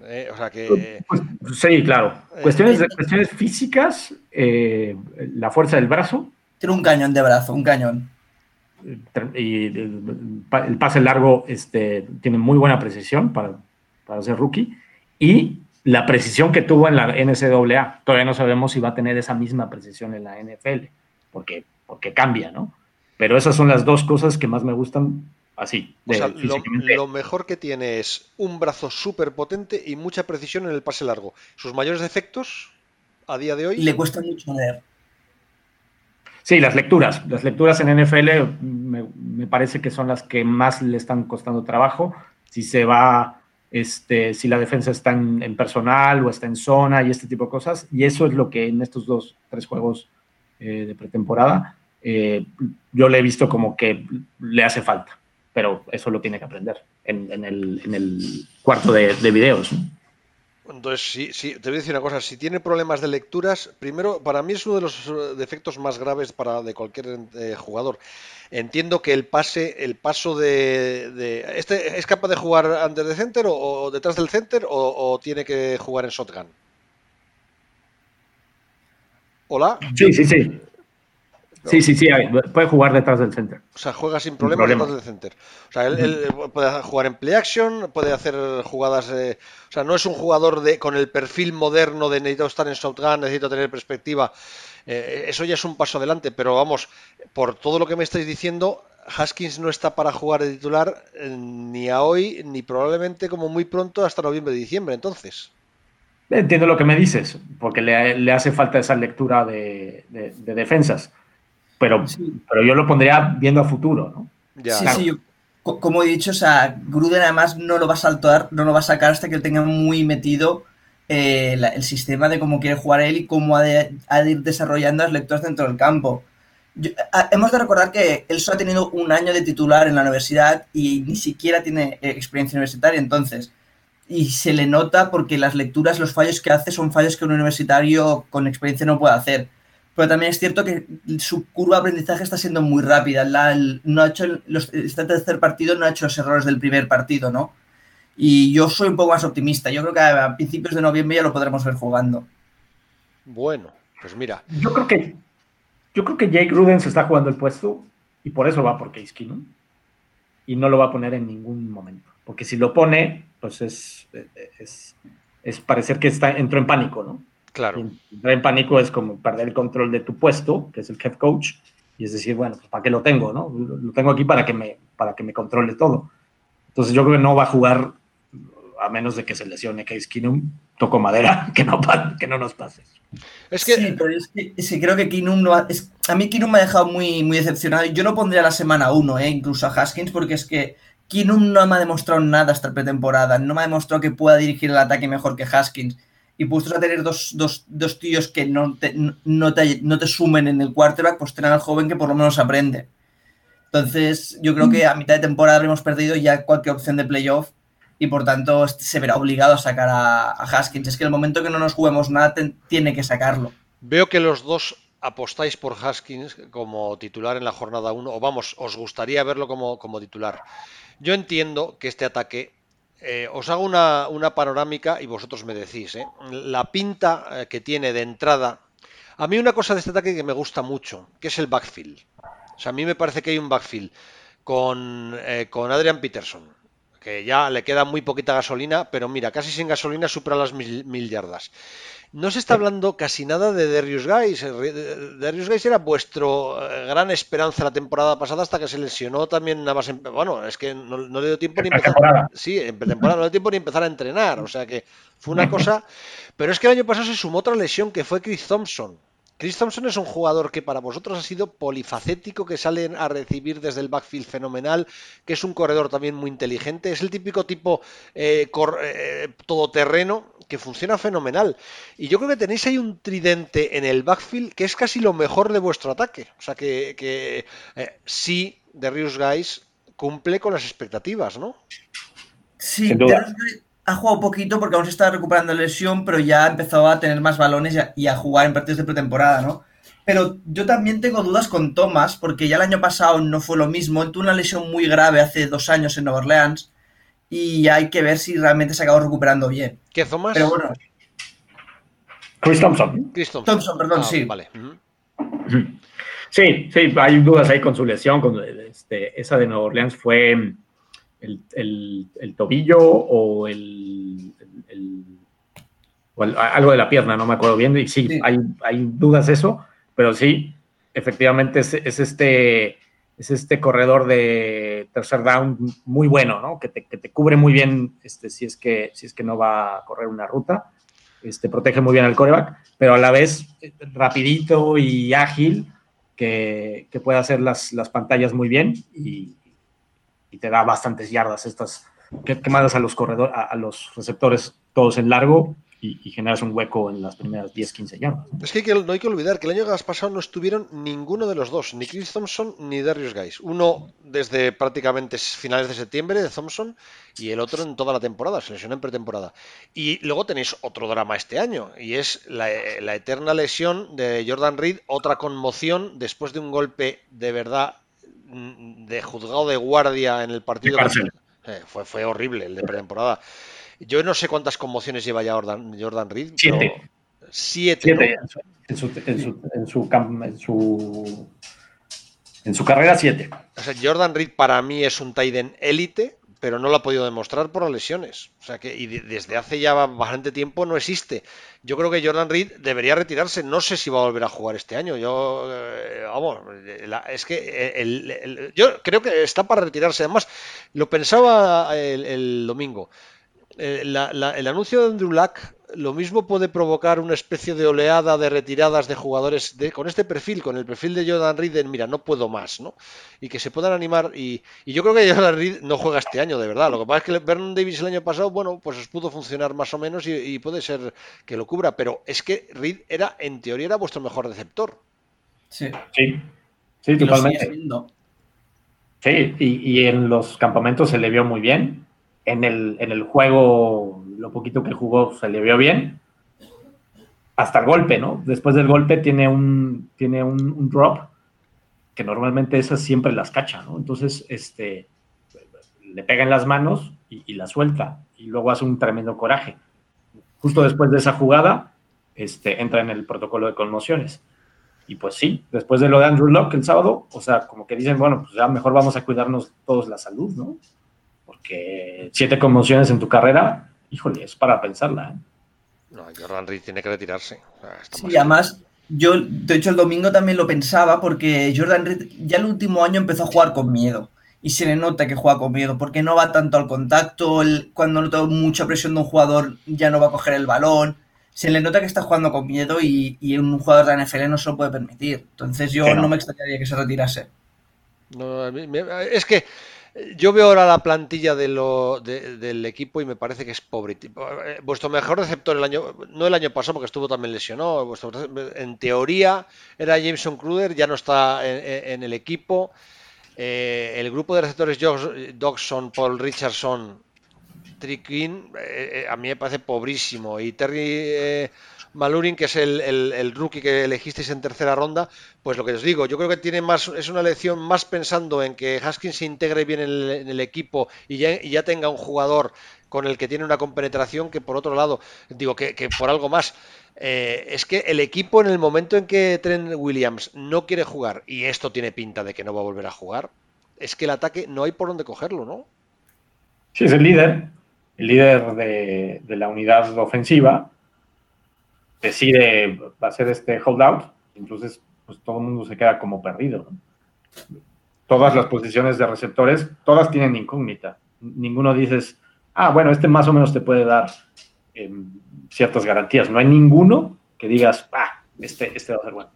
¿eh? O sea que. Pues, sí, claro. Eh, cuestiones, cuestiones físicas, eh, la fuerza del brazo. Tiene un cañón de brazo, un cañón y el pase largo este, tiene muy buena precisión para, para ser rookie y la precisión que tuvo en la NCAA. Todavía no sabemos si va a tener esa misma precisión en la NFL, porque, porque cambia, ¿no? Pero esas son las dos cosas que más me gustan así. O de- sea, lo, lo mejor que tiene es un brazo súper potente y mucha precisión en el pase largo. Sus mayores defectos a día de hoy. Le cuesta mucho leer. Sí, las lecturas. Las lecturas en NFL me, parece que son las que más le están costando trabajo. Si se va, este, si la defensa está en, personal o está en zona y este tipo de cosas. Y eso es lo que en estos dos, tres juegos eh, de pretemporada, eh, yo le he visto como que le hace falta. Pero eso lo tiene que aprender en, el, cuarto de, de videos. Entonces, sí, sí, te voy a decir una cosa, si tiene problemas de lecturas, primero, para mí es uno de los eh, defectos más graves para de cualquier eh, jugador. Entiendo que el pase, el paso de, de- ¿Este es capaz de jugar antes de center o, detrás del center o tiene que jugar en shotgun? Hola, Sí, sí, sí. Sí, sí, sí. Puede jugar detrás del center. o sea, juega sin problemas problema. detrás del center. O sea, él, él puede jugar en play action, puede hacer jugadas, eh, o sea, no es un jugador de con el perfil moderno de necesito estar en shotgun, necesito tener perspectiva. Eh, eso ya es un paso adelante, pero vamos, por todo lo que me estáis diciendo, Haskins no está para jugar de titular eh, ni a hoy, ni probablemente como muy pronto hasta noviembre diciembre, entonces. Entiendo lo que me dices, porque le, le hace falta esa lectura de, de- de defensas. Pero, Sí. pero yo lo pondría viendo a futuro, ¿no? Ya. sí, Claro. sí, yo- co- como he dicho, o sea, Gruden además no lo va a saltar, no lo va a sacar hasta que él tenga muy metido eh, la- el sistema de cómo quiere jugar él y cómo ha de, ha de ir desarrollando las lecturas dentro del campo. Yo- a- hemos de recordar que él solo ha tenido un año de titular en la universidad y ni siquiera tiene eh, experiencia universitaria, entonces, y se le nota porque las lecturas, los fallos que hace son fallos que un universitario con experiencia no puede hacer pero también es cierto que su curva de aprendizaje está siendo muy rápida. La- el- no ha hecho los, este tercer partido no ha hecho los errores del primer partido, ¿no? Y yo soy un poco más optimista. Yo creo que a principios de noviembre ya lo podremos ver jugando. Bueno, pues mira, Yo creo que yo creo que Jake Gruden se está jugando el puesto y por eso va por Case Keenum y no lo va a poner en ningún momento. Porque si lo pone, pues es, es, es parecer que está, entró en pánico, ¿no? Claro. Entrar en pánico es como perder el control de tu puesto, que es el head coach, y es decir, bueno, pues ¿para qué lo tengo? ¿no? Lo lo tengo aquí para que, me, para que me controle todo. Entonces yo creo que no va a jugar a menos de que se lesione Case Keenum, toco madera, que no, que no nos pase. Es que Sí, pero es que, que creo que Kinum no ha- es- a mí Kinum me ha dejado muy, muy decepcionado. Yo no pondría la semana 1, eh, incluso a Haskins, porque es que Kinum no me ha demostrado nada hasta pretemporada. No me ha demostrado que pueda dirigir el ataque mejor que Haskins. Y puestos a tener dos, dos, dos tíos que no te, no, te, no te sumen en el quarterback, pues tener al joven que por lo menos aprende. Entonces, yo creo que a mitad de temporada habremos perdido ya cualquier opción de playoff y por tanto este se verá obligado a sacar a, Haskins. Es que el momento que no nos juguemos nada tiene que sacarlo. Veo que los dos apostáis por Haskins como titular en la jornada 1, o vamos, os gustaría verlo como, como titular. Yo entiendo que este ataque, eh, os hago una, panorámica y vosotros me decís, ¿eh? la pinta eh, que tiene de entrada. A mí una cosa de este ataque que me gusta mucho, que es el backfield. O sea, a mí me parece que hay un backfield con, eh, con Adrian Peterson, que ya le queda muy poquita gasolina, pero mira, casi sin gasolina supera las mil yardas. No se está hablando casi nada de Darius Guys. Darius Guys era vuestro eh, gran esperanza la temporada pasada hasta que se lesionó también nada más. en- bueno, es que no, no le dio tiempo ni empezar. Sí, en pretemporada no le dio tiempo ni empezar a entrenar. O sea que fue una cosa. Pero es que el año pasado se sumó otra lesión que fue Chris Thompson. Chris Thompson es un jugador que para vosotros ha sido polifacético, que sale a recibir desde el backfield fenomenal, que es un corredor también muy inteligente, es el típico tipo eh, cor- eh, todoterreno que funciona fenomenal. Y yo creo que tenéis ahí un tridente en el backfield que es casi lo mejor de vuestro ataque. O sea que, que eh, sí, Darius Guys cumple con las expectativas, ¿no? Sí, Sin duda. Darius Guy ha jugado poquito porque aún se está recuperando de lesión, pero ya ha empezado a tener más balones y a, y a jugar en partidos de pretemporada, ¿no? Pero yo también tengo dudas con Thomas, porque ya el año pasado no fue lo mismo. Él tuvo una lesión muy grave hace dos años en Nueva Orleans y hay que ver si realmente se acabó recuperando bien. ¿Qué Thomas? Pero bueno, Chris Thompson. Chris Thompson. Thompson, perdón, Ah, sí. Vale. Sí, sí, hay dudas ahí con su lesión. Con, este, esa de Nueva Orleans fue el, el- el tobillo o el, o algo de la pierna, no me acuerdo bien. Y sí, Sí. Hay, hay dudas de eso, pero sí, efectivamente es, es este es este corredor de tercer down muy bueno, ¿no? Que te, que te cubre muy bien este, si, es que, si es que no va a correr una ruta. Este, protege muy bien al coreback, pero a la vez eh, rapidito y ágil, que, que puede hacer las, las pantallas muy bien y, y, te da bastantes yardas estas que, que mandas a los corredores, a, los receptores todos en largo y, generas un hueco en las primeras 10, 15 yardas. Es que, no hay que olvidar que el año pasado no estuvieron ninguno de los dos, ni Chris Thompson ni Darius Guys. Uno desde prácticamente finales de septiembre de Thompson y el otro en toda la temporada, se lesionó en pretemporada. Y luego tenéis otro drama este año y es la, eterna lesión de Jordan Reed, otra conmoción después de un golpe de verdad de juzgado de guardia en el partido. Eh, fue, fue horrible el de pretemporada. Yo no sé cuántas conmociones lleva ya Jordan, Jordan Reed. Siete. siete. en, su, en, su, en, su, en, su, carrera, siete. O sea, Jordan Reed para mí es un Tiden élite, pero no lo ha podido demostrar por las lesiones. O sea que y desde hace ya bastante tiempo no existe. Yo creo que Jordan Reed debería retirarse. No sé si va a volver a jugar este año. Yo, eh, vamos, es que el, yo creo que está para retirarse. Además, lo pensaba el domingo. Eh, el anuncio de Andrew Luck lo mismo puede provocar una especie de oleada de retiradas de jugadores de, con este perfil, con el perfil de Jordan Reed, mira, no puedo más, ¿no? Y que se puedan animar. Y, yo creo que Jordan Reed no juega este año, de verdad. Lo que pasa es que Vernon Davis el año pasado, bueno, pues os pudo funcionar más o menos y, puede ser que lo cubra, pero es que Reed era, en teoría, era vuestro mejor receptor. Sí, sí, sí totalmente. Sí, y, y en los campamentos se le vio muy bien en el, en el juego, lo poquito que jugó se le vio bien. Hasta el golpe, ¿no? Después del golpe tiene un, tiene un, drop, que normalmente esas siempre las cacha, ¿no? Entonces, este, le pega en las manos y, y, la suelta, y luego hace un tremendo coraje. Justo después de esa jugada, este, entra en el protocolo de conmociones. Y pues sí, después de lo de Andrew Locke el sábado, o sea, como que dicen, bueno, pues ya mejor vamos a cuidarnos todos la salud, ¿no? porque siete conmociones en tu carrera, híjole, es para pensarla. ¿eh? No, Jordan Reed tiene que retirarse. sí, además, yo, de hecho, el domingo también lo pensaba porque Jordan Reed ya el último año empezó a jugar con miedo. Y se le nota que juega con miedo, porque no va tanto al contacto, cuando nota mucha presión de un jugador ya no va a coger el balón. Se le nota que está jugando con miedo y, un jugador de la NFL no se lo puede permitir. Entonces yo no. me extrañaría que se retirase. No, es que yo veo ahora la plantilla de lo, del equipo y me parece que es pobre. Eh, vuestro mejor receptor el año, no el año pasado porque estuvo también lesionado, en teoría era Jameson Kruder, ya no está en, el equipo. Eh, el grupo de receptores Dodson, Paul Richardson, Trickin, eh, a mí me parece pobrísimo. Y Terry Malurin, que es el, rookie que elegisteis en tercera ronda, pues lo que os digo, yo creo que tiene más, es una lección más pensando en que Haskins se integre bien en el, equipo y ya, tenga un jugador con el que tiene una compenetración que por otro lado, digo que, por algo más. Eh, es que el equipo en el momento en que Trent Williams no quiere jugar, y esto tiene pinta de que no va a volver a jugar, es que el ataque no hay por dónde cogerlo, ¿no? Sí, es el líder, el líder de, de la unidad ofensiva, decide hacer este holdout, entonces pues todo el mundo se queda como perdido. Todas las posiciones de receptores, todas tienen incógnita. Ninguno dices, ah, bueno, este más o menos te puede dar em, ciertas garantías. No hay ninguno que digas, ah, este, este va a ser bueno.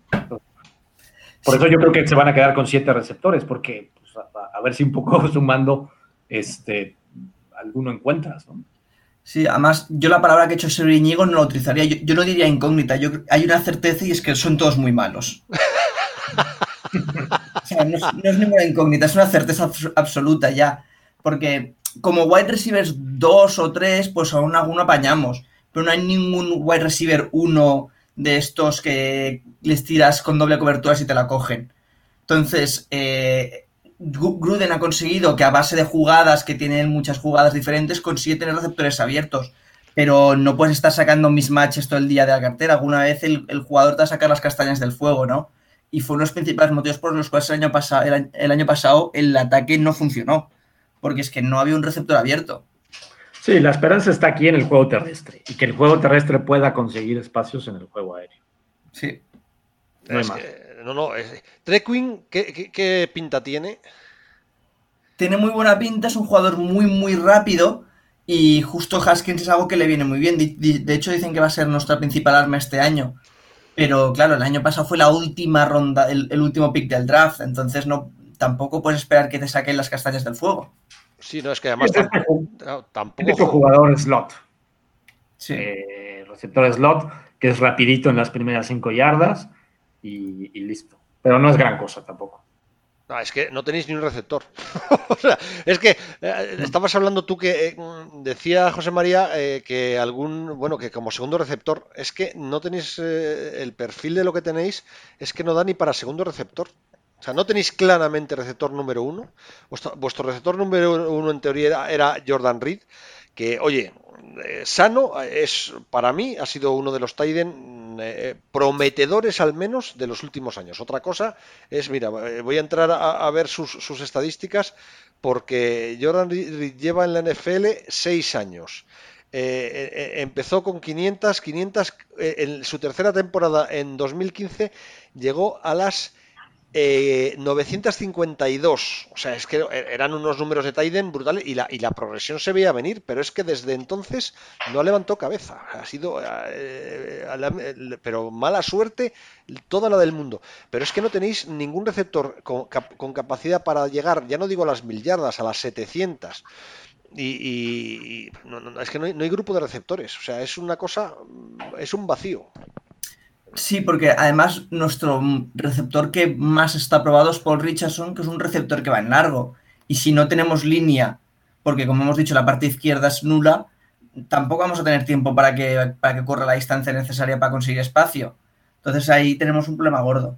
por eso yo creo que se van a quedar con siete receptores, porque pues, a, a, ver si un poco sumando, este, alguno encuentras, ¿no? Sí, además, yo la palabra que he hecho sobre Iñigo no la utilizaría. Yo, no diría incógnita. Yo, hay una certeza y es que son todos muy malos. o sea, no es, ninguna incógnita, es una certeza absoluta ya. Porque como wide receivers 2 o 3, pues aún alguno apañamos. Pero no hay ningún wide receiver 1 de estos que les tiras con doble cobertura si te la cogen. Entonces, eh, Gruden ha conseguido que a base de jugadas, que tienen muchas jugadas diferentes, consigue tener receptores abiertos. Pero no puedes estar sacando mismatches todo el día de la cartera. Alguna vez el, jugador te va a sacar las castañas del fuego, ¿no? Y fue uno de los principales motivos por los cuales el año, pasado, el, año pasado el ataque no funcionó. Porque es que no había un receptor abierto. Sí, la esperanza está aquí en el juego terrestre. Y que el juego terrestre pueda conseguir espacios en el juego aéreo. Sí. No, no, no. Trequin, ¿qué, pinta tiene? Tiene muy buena pinta, es un jugador muy, muy rápido. Y justo Haskins es algo que le viene muy bien. De, hecho, dicen que va a ser nuestra principal arma este año. Pero claro, el año pasado fue la última ronda, el, último pick del draft. Entonces no tampoco puedes esperar que te saquen las castañas del fuego. Sí, no, es que además tampoco. Este jugador slot. Sí. Eh, receptor slot, que es rapidito en las primeras cinco yardas y, listo. Pero no es gran cosa tampoco. No, es que no tenéis ni un receptor. o sea, es que eh, estabas hablando tú que eh, decía José María eh, que algún, bueno, que como segundo receptor, es que no tenéis el perfil de lo que tenéis, es que no da ni para segundo receptor. O sea, no tenéis claramente receptor número uno. Vuestro, receptor número uno en teoría era Jordan Reed, que, oye, eh, Sano es, para mí, ha sido uno de los Tiden eh, prometedores al menos de los últimos años. Otra cosa es, mira, eh, voy a entrar a, ver sus, estadísticas porque Jordan lleva en la NFL seis años. empezó con 500, 500, en su tercera temporada en 2015 llegó a las 952. Eh, o sea, es que eran unos números de Tiden brutales y la, progresión se veía venir, pero es que desde entonces no levantó cabeza. Ha sido, eh, pero mala suerte toda la del mundo. Pero es que no tenéis ningún receptor con, capacidad para llegar, ya no digo a las mil yardas, a las 700. Y, es que no hay, no hay grupo de receptores. O sea, es una cosa, es un vacío. Sí, porque además nuestro receptor que más está probado es Paul Richardson, que es un receptor que va en largo. Y si no tenemos línea, porque como hemos dicho, la parte izquierda es nula, tampoco vamos a tener tiempo para que, para que corra la distancia necesaria para conseguir espacio. Entonces ahí tenemos un problema gordo.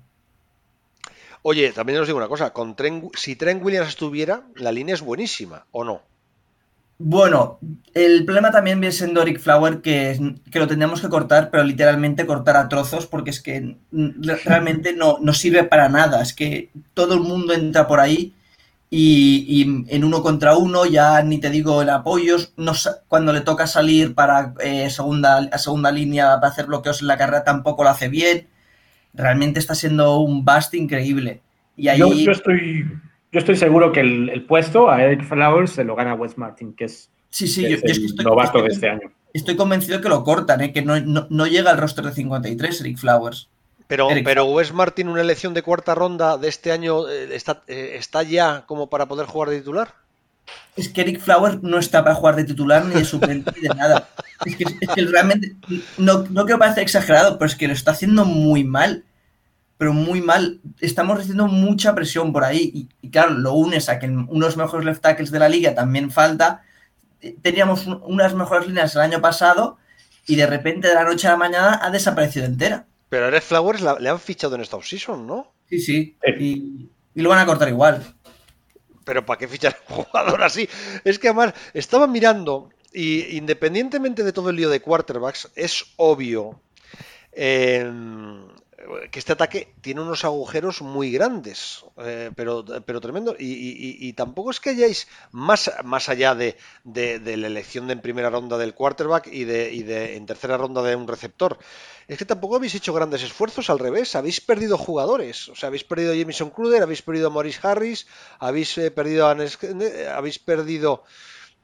Oye, también os digo una cosa, con si Trent Williams estuviera, la línea es buenísima, ¿o no? Bueno, el problema también viene siendo Eric Flower, que, que lo tendríamos que cortar, pero literalmente cortar a trozos, porque es que realmente no, no sirve para nada. Es que todo el mundo entra por ahí y, en uno contra uno, ya ni te digo el apoyo, no, cuando le toca salir para eh, segunda, a segunda línea para hacer bloqueos en la carrera tampoco lo hace bien. Realmente está siendo un bust increíble. Y ahí... yo estoy yo estoy seguro que el, puesto a Eric Flowers se lo gana Wes Martin, que es, sí, sí, el estoy, novato de este año. Estoy convencido que lo cortan, ¿eh? que no, llega al roster de 53 Eric Flowers. Pero, pero Wes Martin, una elección de cuarta ronda de este año, eh, está, eh, ¿está ya como para poder jugar de titular? Es que Eric Flowers no está para jugar de titular ni de suplente ni de nada. Es que, es que realmente, no, no quiero parecer exagerado, pero es que lo está haciendo muy mal pero muy mal. Estamos recibiendo mucha presión por ahí. Y, claro, lo unes a que unos mejores left tackles de la liga también falta. Eh, teníamos unas mejores líneas el año pasado y de repente de la noche a la mañana ha desaparecido entera. Pero a Red Flowers le han fichado en esta offseason, ¿no? Sí, sí. Y, lo van a cortar igual. Pero ¿para qué fichar un jugador así? Es que además estaba mirando y independientemente de todo el lío de quarterbacks, es obvio. Eh, que este ataque tiene unos agujeros muy grandes, eh, pero, pero tremendo. Y, tampoco es que hayáis, más, más allá de, la elección de en primera ronda del quarterback y de, y de en tercera ronda de un receptor, es que tampoco habéis hecho grandes esfuerzos, al revés, habéis perdido jugadores. O sea, habéis perdido a Jameson Cruder, habéis perdido a Maurice Harris, habéis eh, perdido a habéis perdido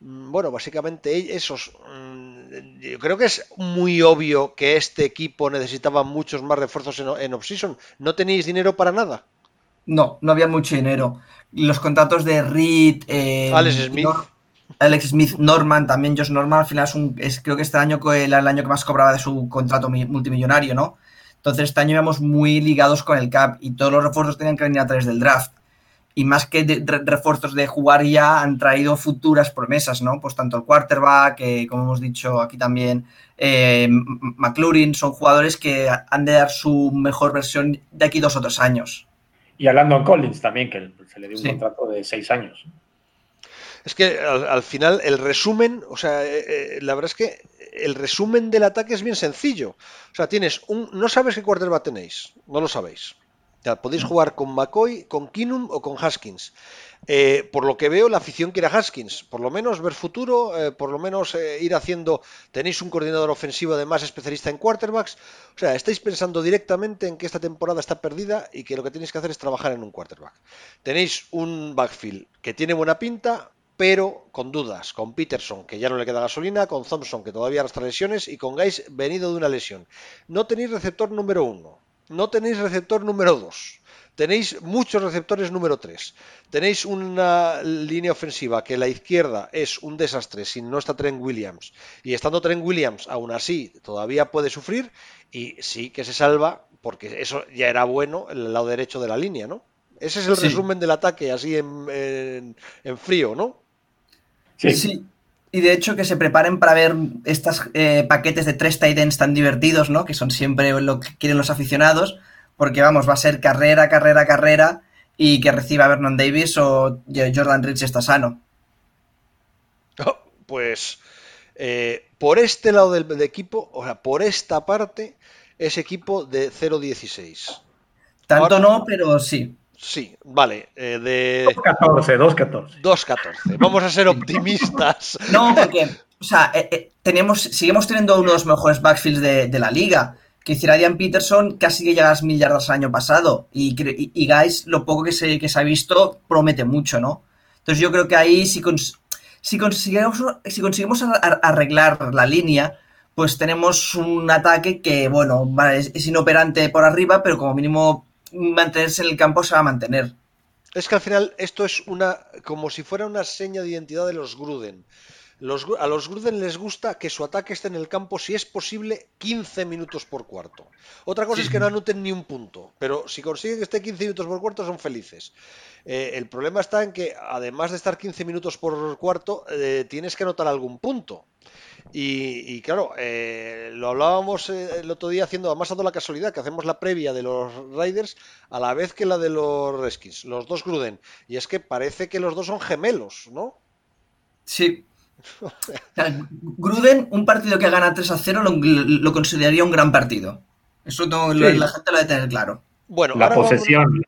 Mm, bueno, básicamente esos. Yo creo que es muy obvio que este equipo necesitaba muchos más refuerzos en, en off-season. ¿No tenéis dinero para nada? No, no había mucho dinero. Los contratos de Reed, eh, Alex Smith. Alex Smith, Norman, también Josh Norman, al final es un, es, creo que este año era el año que más cobraba de su contrato multimillonario, ¿no? Entonces este año íbamos muy ligados con el CAP y todos los refuerzos tenían que venir a través del draft y más que refuerzos de jugar ya han traído futuras promesas, ¿no? Pues tanto el quarterback, eh, como hemos dicho aquí también, eh, McLaurin, son jugadores que han de dar su mejor versión de aquí dos o tres años. Y a Landon Collins también, que se le dio un contrato de seis años. Es que al, final el resumen, o sea, eh, la verdad es que el resumen del ataque es bien sencillo. O sea, tienes un, no sabes qué quarterback tenéis, no lo sabéis. Podéis jugar con McCoy, con Kinum o con Haskins. Eh, por lo que veo, la afición quiere Haskins. Por lo menos ver futuro, eh, por lo menos eh, ir haciendo. Tenéis un coordinador ofensivo, además especialista en quarterbacks. O sea, estáis pensando directamente en que esta temporada está perdida y que lo que tenéis que hacer es trabajar en un quarterback. Tenéis un backfield que tiene buena pinta, pero con dudas. Con Peterson, que ya no le queda gasolina, con Thompson, que todavía arrastra lesiones, y con Guys venido de una lesión. No tenéis receptor número uno no tenéis receptor número 2. Tenéis muchos receptores número 3. Tenéis una línea ofensiva que la izquierda es un desastre si no está Trent Williams. Y estando Trent Williams, aún así, todavía puede sufrir. Y sí que se salva, porque eso ya era bueno, el lado derecho de la línea, ¿no? Ese es el resumen del ataque, así en, frío, ¿no? Sí. sí. Y de hecho que se preparen para ver estos eh, paquetes de tres tight ends tan divertidos, ¿no? Que son siempre lo que quieren los aficionados, porque vamos, va a ser carrera, carrera, carrera, y que reciba Vernon Davis o Jordan Rich está sano. Oh, pues eh, por este lado del, equipo, o sea, por esta parte, es equipo de 0-16. Tanto no, pero sí. Sí, vale. Eh, de... 2-14, 2-14. 2-14. Vamos a ser optimistas. No, porque, o sea, eh, eh, tenemos, seguimos teniendo uno de los mejores backfields de, la liga. Que hiciera Ian Peterson casi que llega a las mil yardas el año pasado. Y, y, Guys, lo poco que se, que se ha visto, promete mucho, ¿no? Entonces yo creo que ahí si, si conseguimos, si conseguimos arreglar la línea, pues tenemos un ataque que, bueno, es inoperante por arriba, pero como mínimo mantenerse en el campo se va a mantener. Es que al final esto es una como si fuera una seña de identidad de los Gruden. a los Gruden les gusta que su ataque esté en el campo, si es posible, 15 minutos por cuarto. Otra cosa es que no anoten ni un punto, pero si consiguen que esté 15 minutos por cuarto son felices. Eh, el problema está en que, además de estar 15 minutos por cuarto, eh, tienes que anotar algún punto. Y, claro, eh, lo hablábamos eh, el otro día haciendo, además dado la casualidad que hacemos la previa de los Riders a la vez que la de los Redskins, los dos Gruden. Y es que parece que los dos son gemelos, ¿no? Sí. Gruden, un partido que gana 3 a 0, lo, consideraría un gran partido. Eso la gente lo debe tener claro. Bueno, la posesión.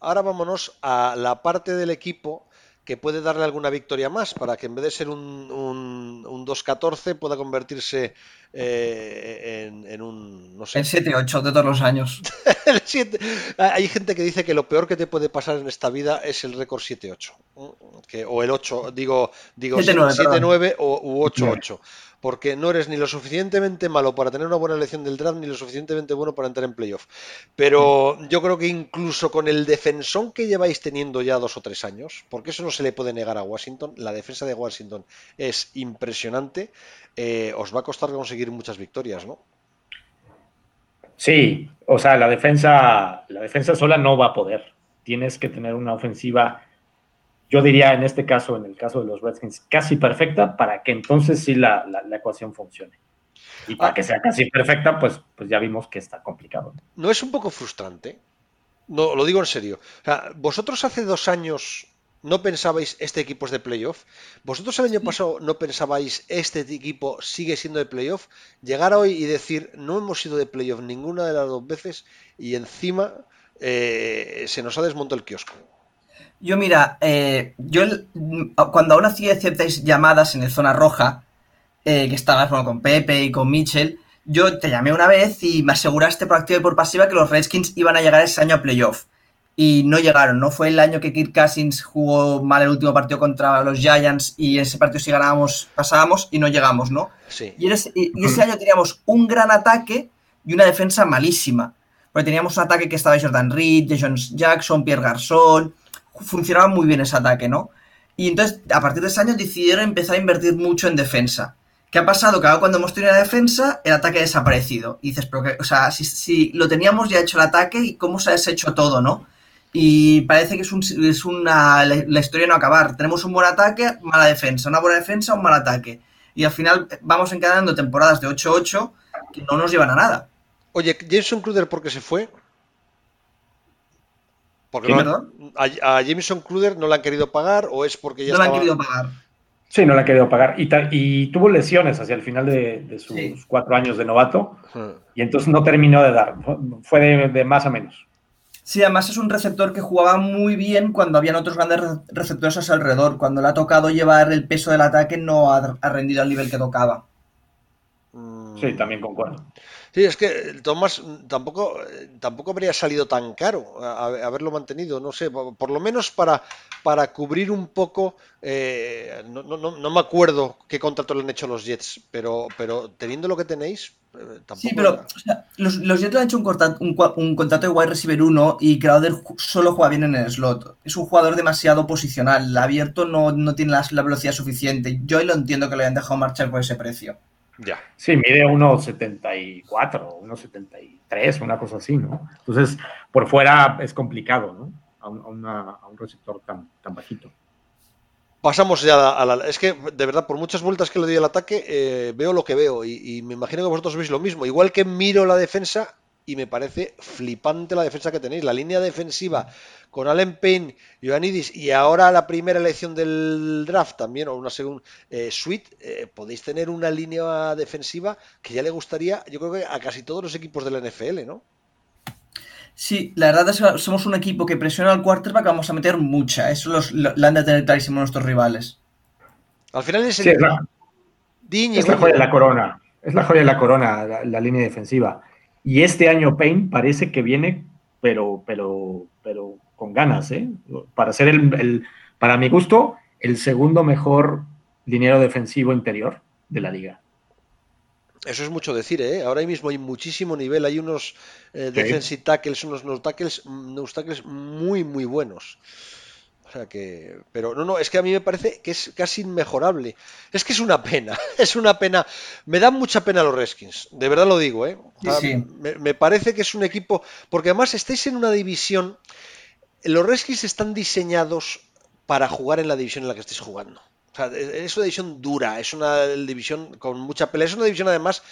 ahora vámonos a la parte del equipo que puede darle alguna victoria más para que en vez de ser un, un, 2-14 pueda convertirse eh, en, un, no sé. En 7-8 de todos los años. Hay gente que dice que lo peor que te puede pasar en esta vida es el récord 7-8. O el 8, digo, digo 7-9 o 8-8 porque no eres ni lo suficientemente malo para tener una buena elección del draft ni lo suficientemente bueno para entrar en playoff. Pero yo creo que incluso con el defensón que lleváis teniendo ya dos o tres años, porque eso no se le puede negar a Washington, la defensa de Washington es impresionante, eh, os va a costar conseguir muchas victorias, ¿no? Sí, o sea, la defensa, la defensa sola no va a poder. Tienes que tener una ofensiva yo diría en este caso, en el caso de los Redskins, casi perfecta para que entonces sí la, ecuación funcione. Y para que sea casi perfecta, pues, pues ya vimos que está complicado. ¿No es un poco frustrante? No, lo digo en serio. vosotros hace dos años no pensabais este equipo es de playoff. ¿Vosotros el año pasado no pensabais este equipo sigue siendo de playoff? Llegar hoy y decir no hemos sido de playoff ninguna de las dos veces y encima eh, se nos ha desmontado el kiosco. Yo, mira, eh, yo cuando aún hacía ciertas llamadas en el zona roja, eh, que estabas con Pepe y con Mitchell, yo te llamé una vez y me aseguraste por activa y por pasiva que los Redskins iban a llegar ese año a playoff. Y no llegaron, ¿no? Fue el año que Kirk Cousins jugó mal el último partido contra los Giants y ese partido si ganábamos, pasábamos y no llegamos, ¿no? Sí. Y, ese, y ese año teníamos un gran ataque y una defensa malísima. Porque teníamos un ataque que estaba Jordan Reed, Jason Jackson, Pierre Garçon, funcionaba muy bien ese ataque, ¿no? Y entonces, a partir de ese año decidieron empezar a invertir mucho en defensa. ¿Qué ha pasado? Que ahora cuando hemos tenido la defensa, el ataque ha desaparecido. Y dices, pero que, o sea, si, lo teníamos ya hecho el ataque, ¿y cómo se ha deshecho todo, no? Y parece que es, es una. La, historia no acabar. Tenemos un buen ataque, mala defensa. Una buena defensa, un mal ataque. Y al final vamos encadenando temporadas de 8-8 que no nos llevan a nada. Oye, Jason Cruder, ¿por qué se fue? Porque a, Jameson Kruder no le han querido pagar o es porque ya no le han querido pagar. Sí, no le han querido pagar. Y, y tuvo lesiones hacia el final de, sus cuatro años de novato. Y entonces no terminó de dar. Fue de, más a menos. Sí, además es un receptor que jugaba muy bien cuando habían otros grandes receptores a su alrededor. Cuando le ha tocado llevar el peso del ataque no ha, rendido al nivel que tocaba. Sí, también concuerdo. Sí, es que Tomás tampoco, tampoco habría salido tan caro haberlo mantenido, no sé, por lo menos para, para cubrir un poco, eh, no, no, no, me acuerdo qué contrato le han hecho los Jets, pero, pero teniendo lo que tenéis, eh, tampoco... Sí, pero los, los, Jets le han hecho un, un, contrato de wide receiver 1 y Crowder solo juega bien en el slot. Es un jugador demasiado posicional, abierto no, no tiene la, la velocidad suficiente. Yo lo entiendo que lo hayan dejado marchar por ese precio. Ya. Sí, mide 1,74, 1,73, una cosa así, ¿no? Entonces, por fuera es complicado, ¿no? A un, receptor tan, tan bajito. Pasamos ya a la, Es que, de verdad, por muchas vueltas que le doy al ataque, eh, veo lo que veo y, y, me imagino que vosotros veis lo mismo. Igual que miro la defensa y me parece flipante la defensa que tenéis. La línea defensiva con Allen Payne, Ioannidis y ahora la primera elección del draft también, o una segunda eh, suite, eh, podéis tener una línea defensiva que ya le gustaría, yo creo que a casi todos los equipos de la NFL, ¿no? Sí, la verdad es que somos un equipo que presiona al quarterback, vamos a meter mucha. Eso los, lo, han de tener clarísimo nuestros rivales. Al final es, el... es, la, es la joya de la corona. Es la joya de la corona, la, la, línea defensiva. Y este año Payne parece que viene, pero, pero, pero con ganas, ¿eh? Para ser el, para mi gusto, el segundo mejor dinero defensivo interior de la liga. Eso es mucho decir, ¿eh? Ahora mismo hay muchísimo nivel, hay unos eh, defensive tackles, unos no tackles, tackles muy, muy buenos. O sea que, pero no, no, es que a mí me parece que es casi inmejorable. Es que es una pena, es una pena. Me dan mucha pena los Redskins, de verdad lo digo, ¿eh? Me, me, parece que es un equipo, porque además estáis en una división los Redskins están diseñados para jugar en la división en la que estéis jugando. es una división dura, es una división con mucha pelea, es una división además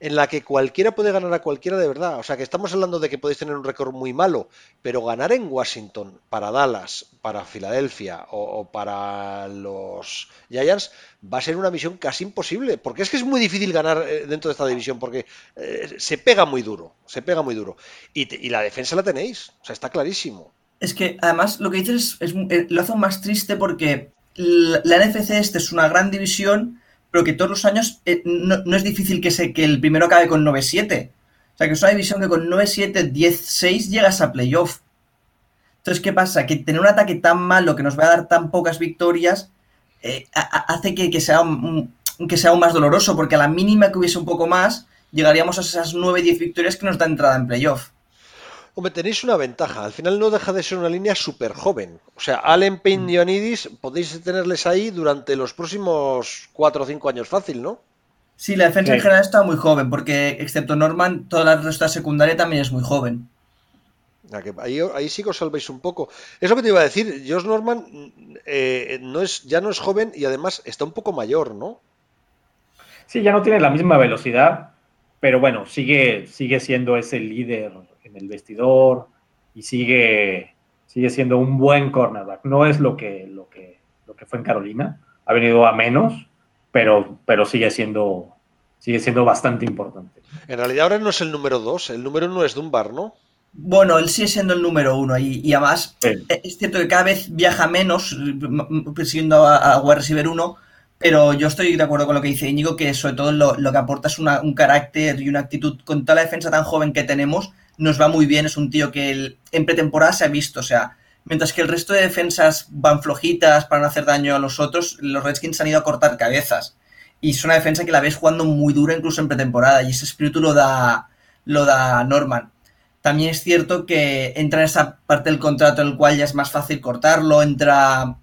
en la que cualquiera puede ganar a cualquiera de verdad. O sea, que estamos hablando de que podéis tener un récord muy malo, pero ganar en Washington, para Dallas, para Filadelfia o, para los Giants va a ser una misión casi imposible, porque es que es muy difícil ganar eh, dentro de esta división, porque eh, se pega muy duro, se pega muy duro. Y, la defensa la tenéis, o sea, está clarísimo. Es que además lo que dices es, eh, lo hace más triste porque la, NFC este es una gran división, pero que todos los años eh, no, es difícil que, se, que el primero acabe con 9-7. O sea, que es una división que con 9-7, 10-6 llegas a playoff. Entonces, ¿qué pasa? Que tener un ataque tan malo que nos va a dar tan pocas victorias eh, hace que, que, sea, que sea aún más doloroso, porque a la mínima que hubiese un poco más, llegaríamos a esas 9-10 victorias que nos da entrada en playoff. Hombre, tenéis una ventaja. Al final no deja de ser una línea súper joven. O sea, Allen Payne y Ionidis podéis tenerles ahí durante los próximos 4 o 5 años fácil, ¿no? Sí, la defensa en general está muy joven, porque excepto Norman, toda la resta secundaria también es muy joven. Ahí, ahí sí que os salvéis un poco. Es lo que te iba a decir. Josh Norman eh, no es, ya no es joven y además está un poco mayor, ¿no? Sí, ya no tiene la misma velocidad, pero bueno, sigue, sigue siendo ese líder en el vestidor y sigue, sigue siendo un buen cornerback. No es lo que, lo que, lo que fue en Carolina, ha venido a menos, pero, pero sigue siendo sigue siendo bastante importante. En realidad ahora no es el número 2, el número 1 es Dunbar, ¿no? Bueno, él sigue siendo el número uno y, y además es cierto que cada vez viaja menos persiguiendo a, a Receiver 1, pero yo estoy de acuerdo con lo que dice Íñigo, que sobre todo lo, lo que aporta es una, un carácter y una actitud con toda la defensa tan joven que tenemos, nos va muy bien, es un tío que en pretemporada se ha visto, o sea, mientras que el resto de defensas van flojitas para no hacer daño a los otros, los Redskins han ido a cortar cabezas. Y es una defensa que la ves jugando muy dura incluso en pretemporada, y ese espíritu lo da, lo da Norman. También es cierto que entra en esa parte del contrato en el cual ya es más fácil cortarlo, entra,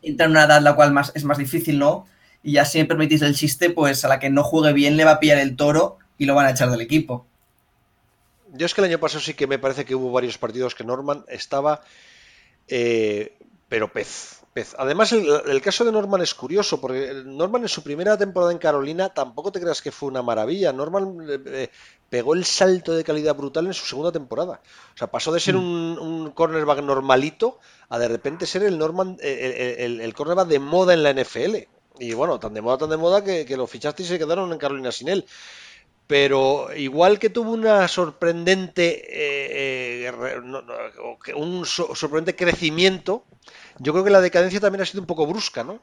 entra en una edad la cual más, es más difícil, ¿no? Y ya si me permitís el chiste, pues a la que no juegue bien le va a pillar el toro y lo van a echar del equipo. Yo es que el año pasado sí que me parece que hubo varios partidos que Norman estaba, eh, pero pez, pez. Además, el, caso de Norman es curioso, porque Norman en su primera temporada en Carolina tampoco te creas que fue una maravilla. Norman eh, eh, pegó el salto de calidad brutal en su segunda temporada. O sea, pasó de ser mm. un, cornerback normalito a de repente ser el Norman, el, cornerback de moda en la NFL. Y bueno, tan de moda, tan de moda que, que lo fichaste y se quedaron en Carolina sin él pero igual que tuvo una sorprendente eh, eh, un sorprendente crecimiento, yo creo que la decadencia también ha sido un poco brusca, ¿no?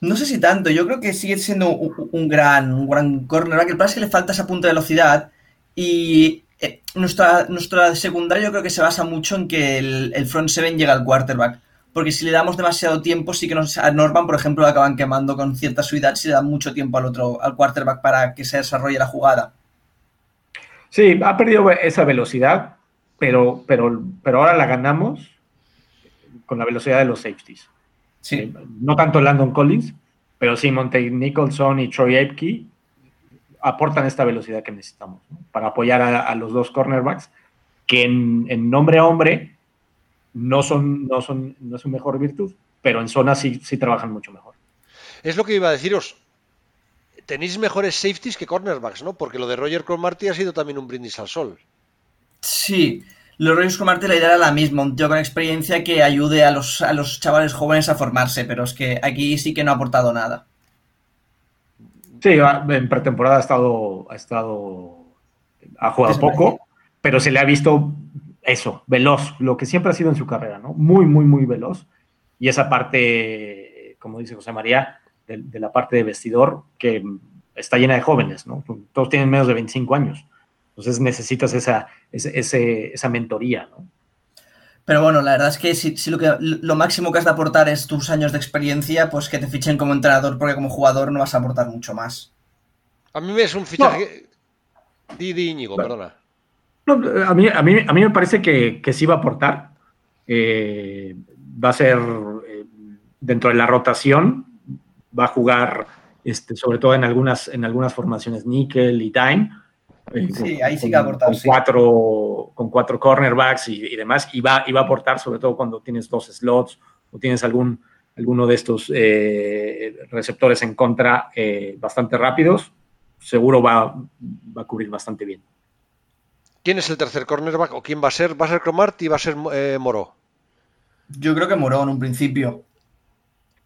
No sé si tanto, yo creo que sigue siendo un, gran, un gran cornerback. El problema es que le falta esa punta de velocidad y eh, nuestra, nuestra secundaria creo que se basa mucho en que el front seven llega al quarterback porque si le damos demasiado tiempo, sí que nos, a Norman, por ejemplo, lo acaban quemando con cierta suidad si le dan mucho tiempo al otro, al quarterback para que se desarrolle la jugada. Sí, ha perdido esa velocidad, pero, pero, pero ahora la ganamos con la velocidad de los safeties. Sí. Eh, no tanto Landon Collins, pero sí Monte Nicholson y Troy Apke aportan esta velocidad que necesitamos para apoyar a, los dos cornerbacks que en, en nombre a hombre no son, no son, no es su mejor virtud, pero en zona sí, sí trabajan mucho mejor. Es lo que iba a deciros. Tenéis mejores safeties que cornerbacks, ¿no? Porque lo de Roger Cromarty ha sido también un brindis al sol. Sí, los Roger Cromarty la idea era la misma, un tío con experiencia que ayude a los, a los chavales jóvenes a formarse, pero es que aquí sí que no ha aportado nada. Sí, en pretemporada ha estado, ha estado, ha jugado poco, pero se le ha visto eso, veloz, lo que siempre ha sido en su carrera, ¿no? Muy, muy, muy veloz. Y esa parte, como dice José María, de, la parte de vestidor, que está llena de jóvenes, ¿no? Todos tienen menos de 25 años. Entonces necesitas esa, esa mentoría, ¿no? Pero bueno, la verdad es que si, lo que lo máximo que has de aportar es tus años de experiencia, pues que te fichen como entrenador, porque como jugador no vas a aportar mucho más. A mí me es un fichaje. Didi Íñigo, perdona a, mí, a, mí, a mí me parece que, que sí va a aportar. Eh, va a ser eh, dentro de la rotación, va a jugar este, sobre todo en algunas, en algunas formaciones níquel y dime. Eh, sí, ahí sí que va a aportar. Con, cuatro, con cuatro cornerbacks y, demás, y va, y va a aportar sobre todo cuando tienes dos slots o tienes algún, alguno de estos receptores en contra bastante rápidos, seguro va, va a cubrir bastante bien. ¿Quién es el tercer cornerback o quién va a ser? ¿Va a ser Cromarty y va a ser eh, Moró? Yo creo que Moró en un principio.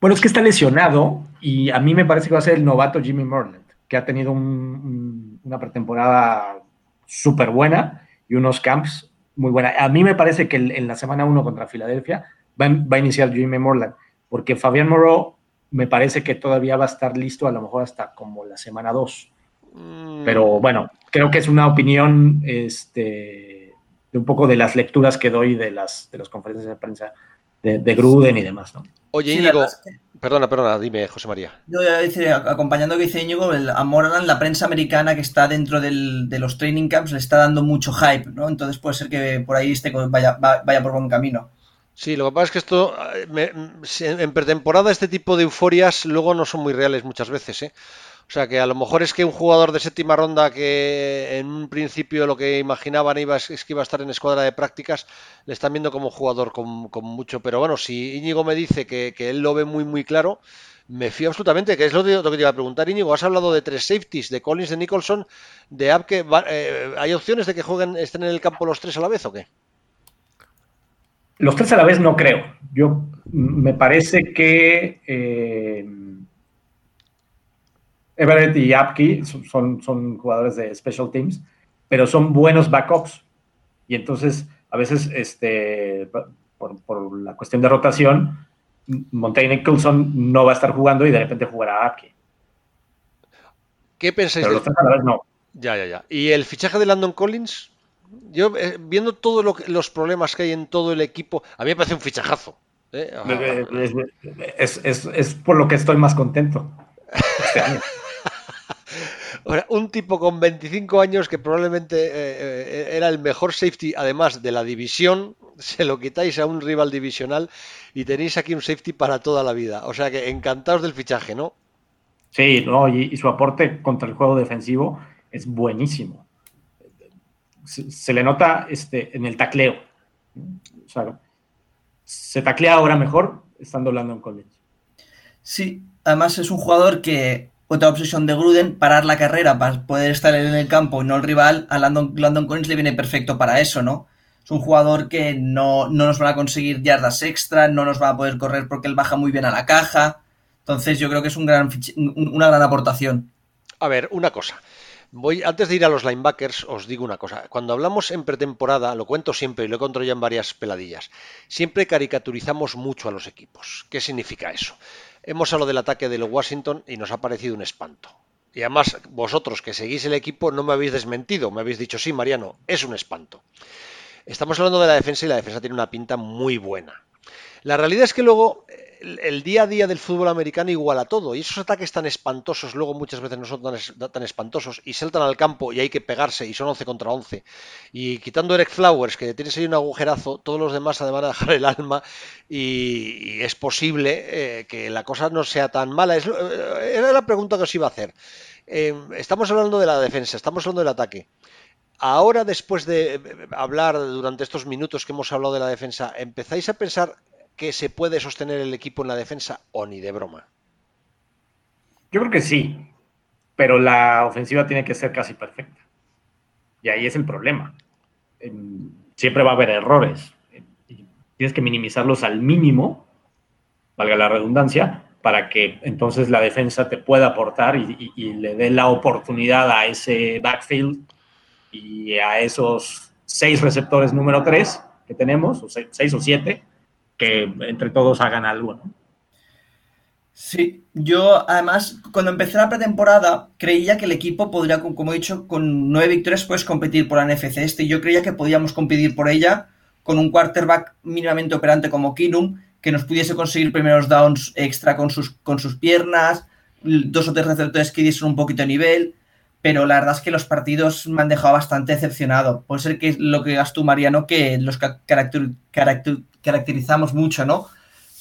Bueno, es que está lesionado y a mí me parece que va a ser el novato Jimmy Merland, que ha tenido una pretemporada súper buena y unos camps muy buenos. A mí me parece que en la semana 1 contra Filadelfia va, a iniciar Jimmy Morland, porque Fabián Moró me parece que todavía va a estar listo a lo mejor hasta como la semana 2. Mm. Pero bueno, creo que es una opinión este, de un poco de las lecturas que doy de las, de las conferencias de prensa de, Gruden y demás, ¿no? Oye, Íñigo, perdona, perdona, dime, José María. Yo ya acompañando lo que dice Íñigo, a Moran, la prensa americana que está dentro de los training camps le está dando mucho hype, ¿no? Entonces puede ser que por ahí este vaya, vaya por buen camino. Sí, lo que pasa es que esto, en pretemporada este tipo de euforias luego no son muy reales muchas veces, ¿eh? O sea que a lo mejor es que un jugador de séptima ronda que en un principio lo que imaginaban iba, es que iba a estar en escuadra de prácticas, le están viendo como jugador con, mucho. Pero bueno, si Íñigo me dice que, él lo ve muy muy claro, me fío absolutamente, que es lo, que te iba a preguntar, Íñigo. Has hablado de tres safeties, de Collins, de Nicholson, de Abke. Eh, ¿Hay opciones de que jueguen, estén en el campo los tres a la vez o qué? Los tres a la vez no creo. Yo me parece que eh, Everett y Apke son, son jugadores de special teams, pero son buenos backups. Y entonces, a veces, este, por, la cuestión de rotación, Montaigne Nicholson no va a estar jugando y de repente jugará Apke. ¿Qué pensáis pero de los no. Ya, ya, ya. ¿Y el fichaje de Landon Collins? Yo, eh, viendo todos los problemas que hay en todo el equipo, a mí me parece un fichajazo. ¿eh? Es, es, por lo que estoy más contento este año. Un tipo con 25 años que probablemente eh, eh, era el mejor safety, además de la división, se lo quitáis a un rival divisional y tenéis aquí un safety para toda la vida. O sea que encantados del fichaje, ¿no? Sí, no, y, su aporte contra el juego defensivo es buenísimo. Se, le nota este, en el tacleo. O sea, se taclea ahora mejor estando hablando en college. Sí, además es un jugador que otra obsesión de Gruden, parar la carrera para poder estar en el campo y no el rival, a Landon, Collins le viene perfecto para eso, ¿no? Es un jugador que no, nos va a conseguir yardas extra, no nos va a poder correr porque él baja muy bien a la caja. Entonces yo creo que es un gran, una gran aportación. A ver, una cosa. Voy, antes de ir a los linebackers, os digo una cosa. Cuando hablamos en pretemporada, lo cuento siempre y lo he contado ya en varias peladillas, siempre caricaturizamos mucho a los equipos. ¿Qué significa eso? Hemos hablado del ataque de los Washington y nos ha parecido un espanto. Y además, vosotros que seguís el equipo no me habéis desmentido, me habéis dicho, sí, Mariano, es un espanto. Estamos hablando de la defensa y la defensa tiene una pinta muy buena. La realidad es que luego el, día a día del fútbol americano iguala todo. Y esos ataques tan espantosos, luego muchas veces no son tan, espantosos, y saltan al campo y hay que pegarse, y son 11 contra 11. Y quitando Eric Flowers, que tienes ahí un agujerazo, todos los demás además de dejar el alma, y, es posible eh, que la cosa no sea tan mala. Es, eh, era la pregunta que os iba a hacer. Eh, estamos hablando de la defensa, estamos hablando del ataque. Ahora, después de hablar durante estos minutos que hemos hablado de la defensa, ¿empezáis a pensar que se puede sostener el equipo en la defensa o ni de broma? Yo creo que sí, pero la ofensiva tiene que ser casi perfecta. Y ahí es el problema. Siempre va a haber errores. Tienes que minimizarlos al mínimo, valga la redundancia, para que entonces la defensa te pueda aportar y, le dé la oportunidad a ese backfield y a esos seis receptores número tres que tenemos, o seis o siete, que entre todos hagan algo, ¿no? Sí, yo además cuando empecé la pretemporada creía que el equipo podría, como he dicho, con nueve victorias puedes competir por la NFC este. Yo creía que podíamos competir por ella con un quarterback mínimamente operante como Kinum, que nos pudiese conseguir primeros downs extra con sus, con sus piernas, dos o tres receptores que diesen un poquito de nivel, pero la verdad es que los partidos me han dejado bastante decepcionado. Puede ser que lo que digas tú, Mariano, que los caracter, caracterizamos mucho, ¿no?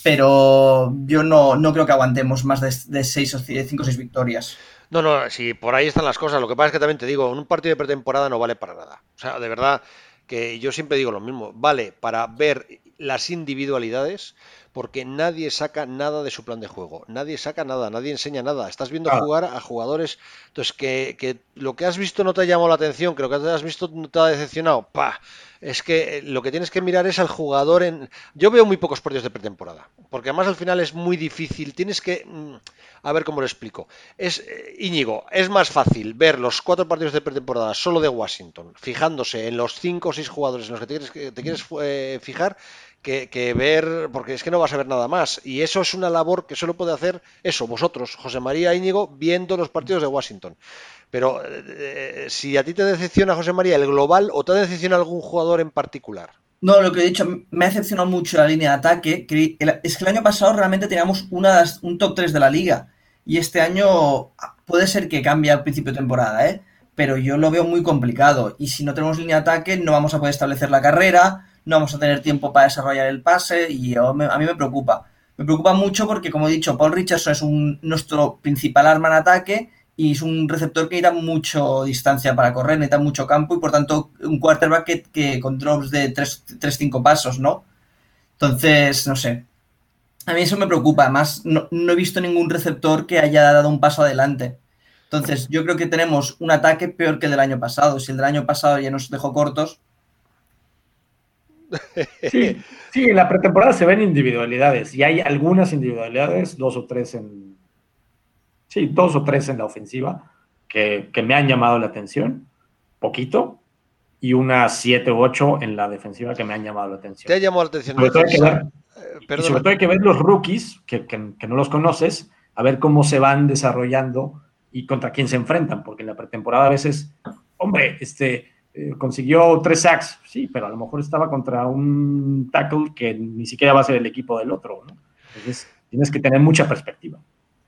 Pero yo no, no creo que aguantemos más de, seis o cinco o seis victorias. No, no, si por ahí están las cosas. Lo que pasa es que también te digo, un partido de pretemporada no vale para nada. O sea, de verdad que yo siempre digo lo mismo. Vale para ver las individualidades, porque nadie saca nada de su plan de juego, nadie saca nada, nadie enseña nada. Estás viendo jugar a jugadores, entonces que, lo que has visto no te ha llamado la atención, que lo que has visto no te ha decepcionado, pa. Es que eh, lo que tienes que mirar es al jugador en. Yo veo muy pocos partidos de pretemporada, porque además al final es muy difícil. Tienes que. Mm, a ver cómo lo explico. Es, eh, Íñigo, es más fácil ver los cuatro partidos de pretemporada solo de Washington, fijándose en los cinco o seis jugadores en los que te quieres, te quieres eh, fijar, que, ver, porque es que no vas a ver nada más. Y eso es una labor que solo puede hacer eso, vosotros, José María Íñigo, viendo los partidos de Washington. Pero eh, si a ti te decepciona, José María, el global o te decepciona algún jugador en particular. No, lo que he dicho, me ha decepcionado mucho la línea de ataque. es que el año pasado realmente teníamos una, un top 3 de la liga. Y este año puede ser que cambie al principio de temporada, ¿eh? pero yo lo veo muy complicado. Y si no tenemos línea de ataque, no vamos a poder establecer la carrera no vamos a tener tiempo para desarrollar el pase y a mí me preocupa. Me preocupa mucho porque, como he dicho, Paul Richardson es un, nuestro principal arma en ataque y es un receptor que necesita mucho distancia para correr, necesita mucho campo y por tanto un quarterback que, que con drops de 3-5 pasos, ¿no? Entonces, no sé. A mí eso me preocupa. Además, no, no, he visto ningún receptor que haya dado un paso adelante. Entonces, yo creo que tenemos un ataque peor que el del año pasado. Si el del año pasado ya nos dejó cortos, Sí, sí, en la pretemporada se ven individualidades y hay algunas individualidades, dos o tres en. Sí, dos o tres en la ofensiva que, me han llamado la atención, poquito, y unas siete u ocho en la defensiva que me han llamado la atención. ¿Te ha llamado la atención? Sobre todo, hay que ver, eh, sobre todo hay que ver los rookies, que, que, no los conoces, a ver cómo se van desarrollando y contra quién se enfrentan, porque en la pretemporada a veces, hombre, este, eh, consiguió tres sacks, sí, pero a lo mejor estaba contra un tackle que ni siquiera va a ser el equipo del otro, ¿no? Entonces tienes que tener mucha perspectiva.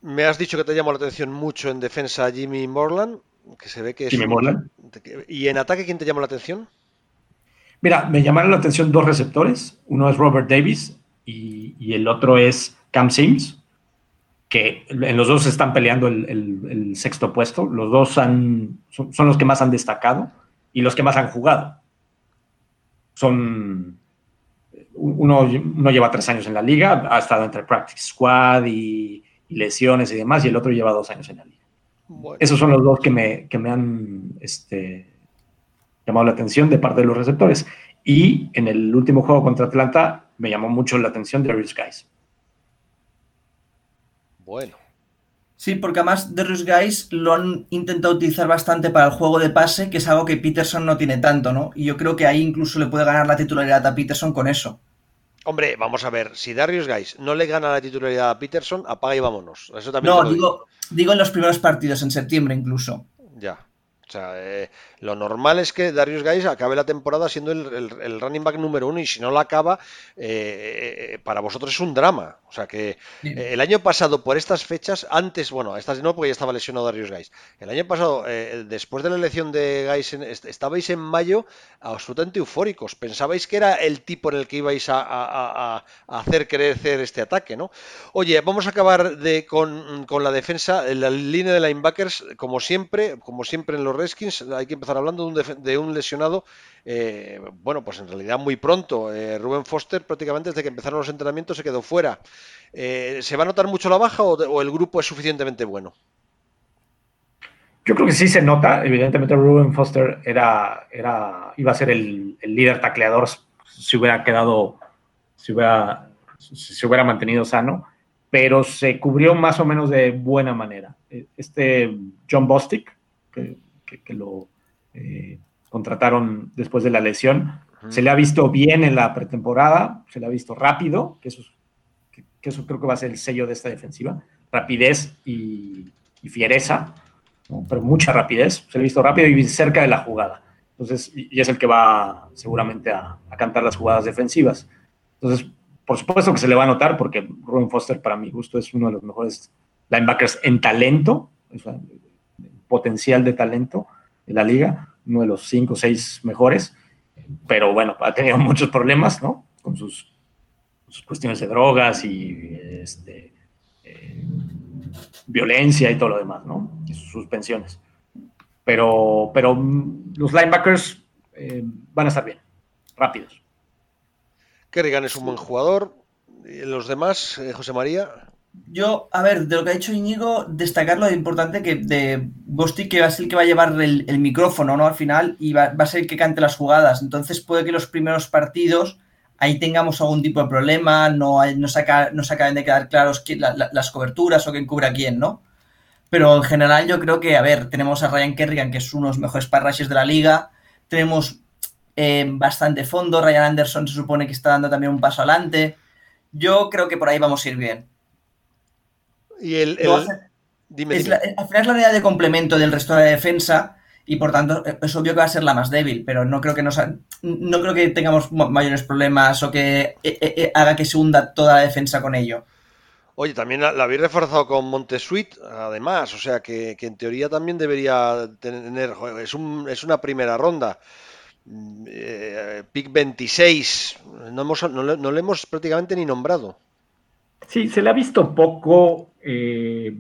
Me has dicho que te llamó la atención mucho en defensa Jimmy Morland, que se ve que es Jimmy Morland. ¿Y en ataque quién te llamó la atención? Mira, me llamaron la atención dos receptores. Uno es Robert Davis y, el otro es Cam Sims, que en los dos están peleando el, sexto puesto. Los dos son, son los que más han destacado y los que más han jugado. Son. Uno, lleva tres años en la liga, ha estado entre Practice Squad y, lesiones y demás, y el otro lleva dos años en la liga. Esos son los dos que me, me han este, llamado la atención de parte de los receptores. Y en el último juego contra Atlanta me llamó mucho la atención de Darius Guys. Bueno. Sí, porque además Darius Guys lo han intentado utilizar bastante para el juego de pase, que es algo que Peterson no tiene tanto, ¿no? Y yo creo que ahí incluso le puede ganar la titularidad a Peterson con eso. Hombre, vamos a ver, si Darius Guys no le gana la titularidad a Peterson, apaga y vámonos. Eso también no, lo digo, digo en los primeros partidos, en septiembre incluso. Ya. O sea, eh, lo normal es que Darius Guys acabe la temporada siendo el, el- el running back número uno y si no la acaba, eh, eh, para vosotros es un drama. O sea que eh, el año pasado, por estas fechas, antes, bueno, estas no porque ya estaba lesionado Darius Guys. El año pasado, eh, después de la elección de Guys, estabais en mayo absolutamente eufóricos. Pensabais que era el tipo en el que ibais a, a- a- hacer crecer este ataque, ¿no? Oye, vamos a acabar de, con, con la defensa, en la línea de linebackers, como siempre, como siempre en los Redskins, hay que empezar hablando de un, de un lesionado, eh, bueno, pues en realidad muy pronto. Eh, Rubén Foster prácticamente desde que empezaron los entrenamientos se quedó fuera. Eh, ¿Se va a notar mucho la baja o, el grupo es suficientemente bueno? Yo creo que sí se nota, evidentemente Ruben Foster era, era, iba a ser el, líder tacleador si hubiera quedado, si hubiera, si se hubiera mantenido sano, pero se cubrió más o menos de buena manera. Este John Bostic, que, que lo eh, contrataron después de la lesión, se le ha visto bien en la pretemporada, se le ha visto rápido, que eso, es- que, que eso creo que va a ser el sello de esta defensiva, rapidez y, y fiereza. ¿no? pero mucha rapidez, se le ha visto rápido y cerca de la jugada. Entonces, y, y es el que va seguramente a, a cantar las jugadas defensivas. Entonces, por supuesto que se le va a notar porque Ruben Foster, para mi gusto, es uno de los mejores linebackers en talento, o sea, potencial de talento de la liga, uno de los cinco o seis mejores, pero bueno, ha tenido muchos problemas, ¿no? Con sus, cuestiones de drogas y este, eh, violencia y todo lo demás, ¿no? Y sus suspensiones. Pero, pero mm, los linebackers eh, van a estar bien, rápidos. Kerrigan es un buen jugador. ¿Y los demás, eh, José María? Yo, a ver, de lo que ha dicho Íñigo, destacar lo importante que de Bostic, que va a ser el que va a llevar el, micrófono, ¿no? Al final, y va, a ser el que cante las jugadas. Entonces, puede que los primeros partidos ahí tengamos algún tipo de problema, no, no, se, aca- no se acaben de quedar claros quién- la- la- las coberturas o quién cubre quién, ¿no? Pero en general, yo creo que, a ver, tenemos a Ryan Kerrigan, que es uno de los mejores parrashes de la liga. Tenemos eh, bastante fondo. Ryan Anderson se supone que está dando también un paso adelante. Yo creo que por ahí vamos a ir bien. Y el, Lo el- hace- dime, es dime. la- al final es la unidad de complemento del resto de la defensa y por tanto es obvio que va a ser la más débil, pero no creo que nos ha- no creo que tengamos ma- mayores problemas o que eh, eh, eh, haga que se hunda toda la defensa con ello. Oye, también la, la habéis reforzado con Montesuit, además, o sea que, que en teoría también debería tener, es, un, es una primera ronda. Mm, eh, pick 26, no, hemos, no, le, no le hemos prácticamente ni nombrado. Sí, se le ha visto poco eh,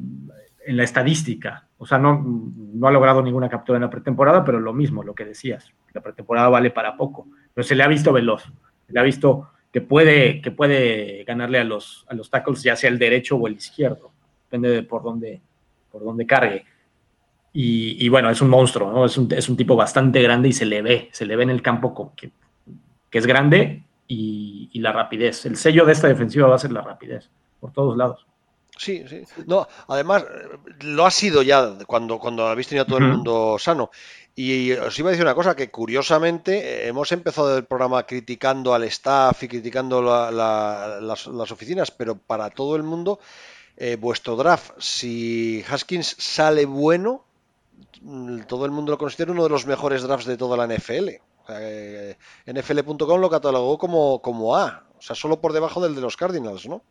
en la estadística. O sea, no, ha logrado ninguna captura en la pretemporada, pero lo mismo, lo que decías. La pretemporada vale para poco. Pero se le ha visto veloz. Se le ha visto que puede, que puede ganarle a los, a los tackles, ya sea el derecho o el izquierdo. Depende de por dónde, por dónde cargue. Y, y bueno, es un monstruo, ¿no? Es un, es un tipo bastante grande y se le ve, se le ve en el campo que, que es grande y, y la rapidez. El sello de esta defensiva va a ser la rapidez, por todos lados. Sí, sí. No, además, lo ha sido ya cuando, cuando habéis tenido a todo el mundo sano. Y os iba a decir una cosa, que curiosamente eh, hemos empezado el programa criticando al staff y criticando la- la- las, las oficinas, pero para todo el mundo, eh, vuestro draft, si Haskins sale bueno, mm, todo el mundo lo considera uno de los mejores drafts de toda la NFL. Eh, NFL.com lo catalogó como, como A, o sea, solo por debajo del de los Cardinals, ¿no?